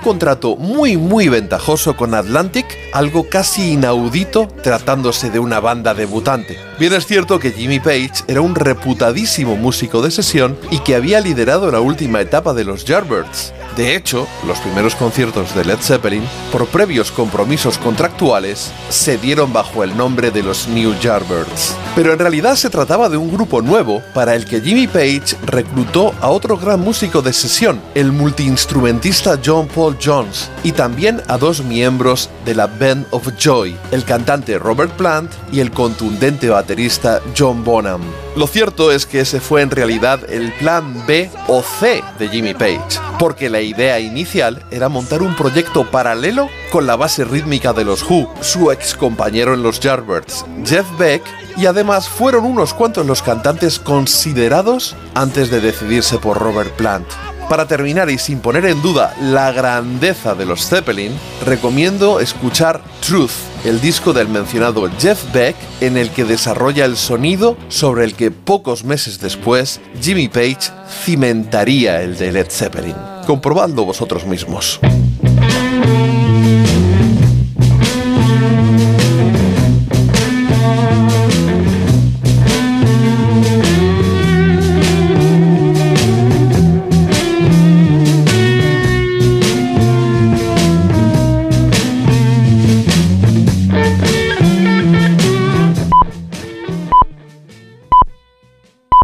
muy muy ventajoso con Atlantic, algo casi inaudito tratándose de una banda debutante. Bien es cierto que Jimmy Page era un reputadísimo músico de sesión y que había liderado la última etapa de los Yardbirds. De hecho, los primeros conciertos de Led Zeppelin, por previos compromisos contractuales, se dieron bajo el nombre de los New Yardbirds. Pero en realidad se trataba de un grupo nuevo para el que Jimmy Page reclutó a otro gran músico de sesión, el multiinstrumentista John Paul Jones, y también a dos miembros de la Band of Joy, el cantante Robert Plant y el contundente baterista John Bonham. Lo cierto es que ese fue en realidad el plan B o C de Jimmy Page, porque la idea inicial era montar un proyecto paralelo con la base rítmica de los Who, su ex compañero en los Yardbirds, Jeff Beck, y además fueron unos cuantos los cantantes considerados antes de decidirse por Robert Plant. Para terminar y sin poner en duda la grandeza de los Zeppelin, recomiendo escuchar Truth, el disco del mencionado Jeff Beck, en el que desarrolla el sonido sobre el que pocos meses después Jimmy Page cimentaría el de Led Zeppelin comprobando vosotros mismos.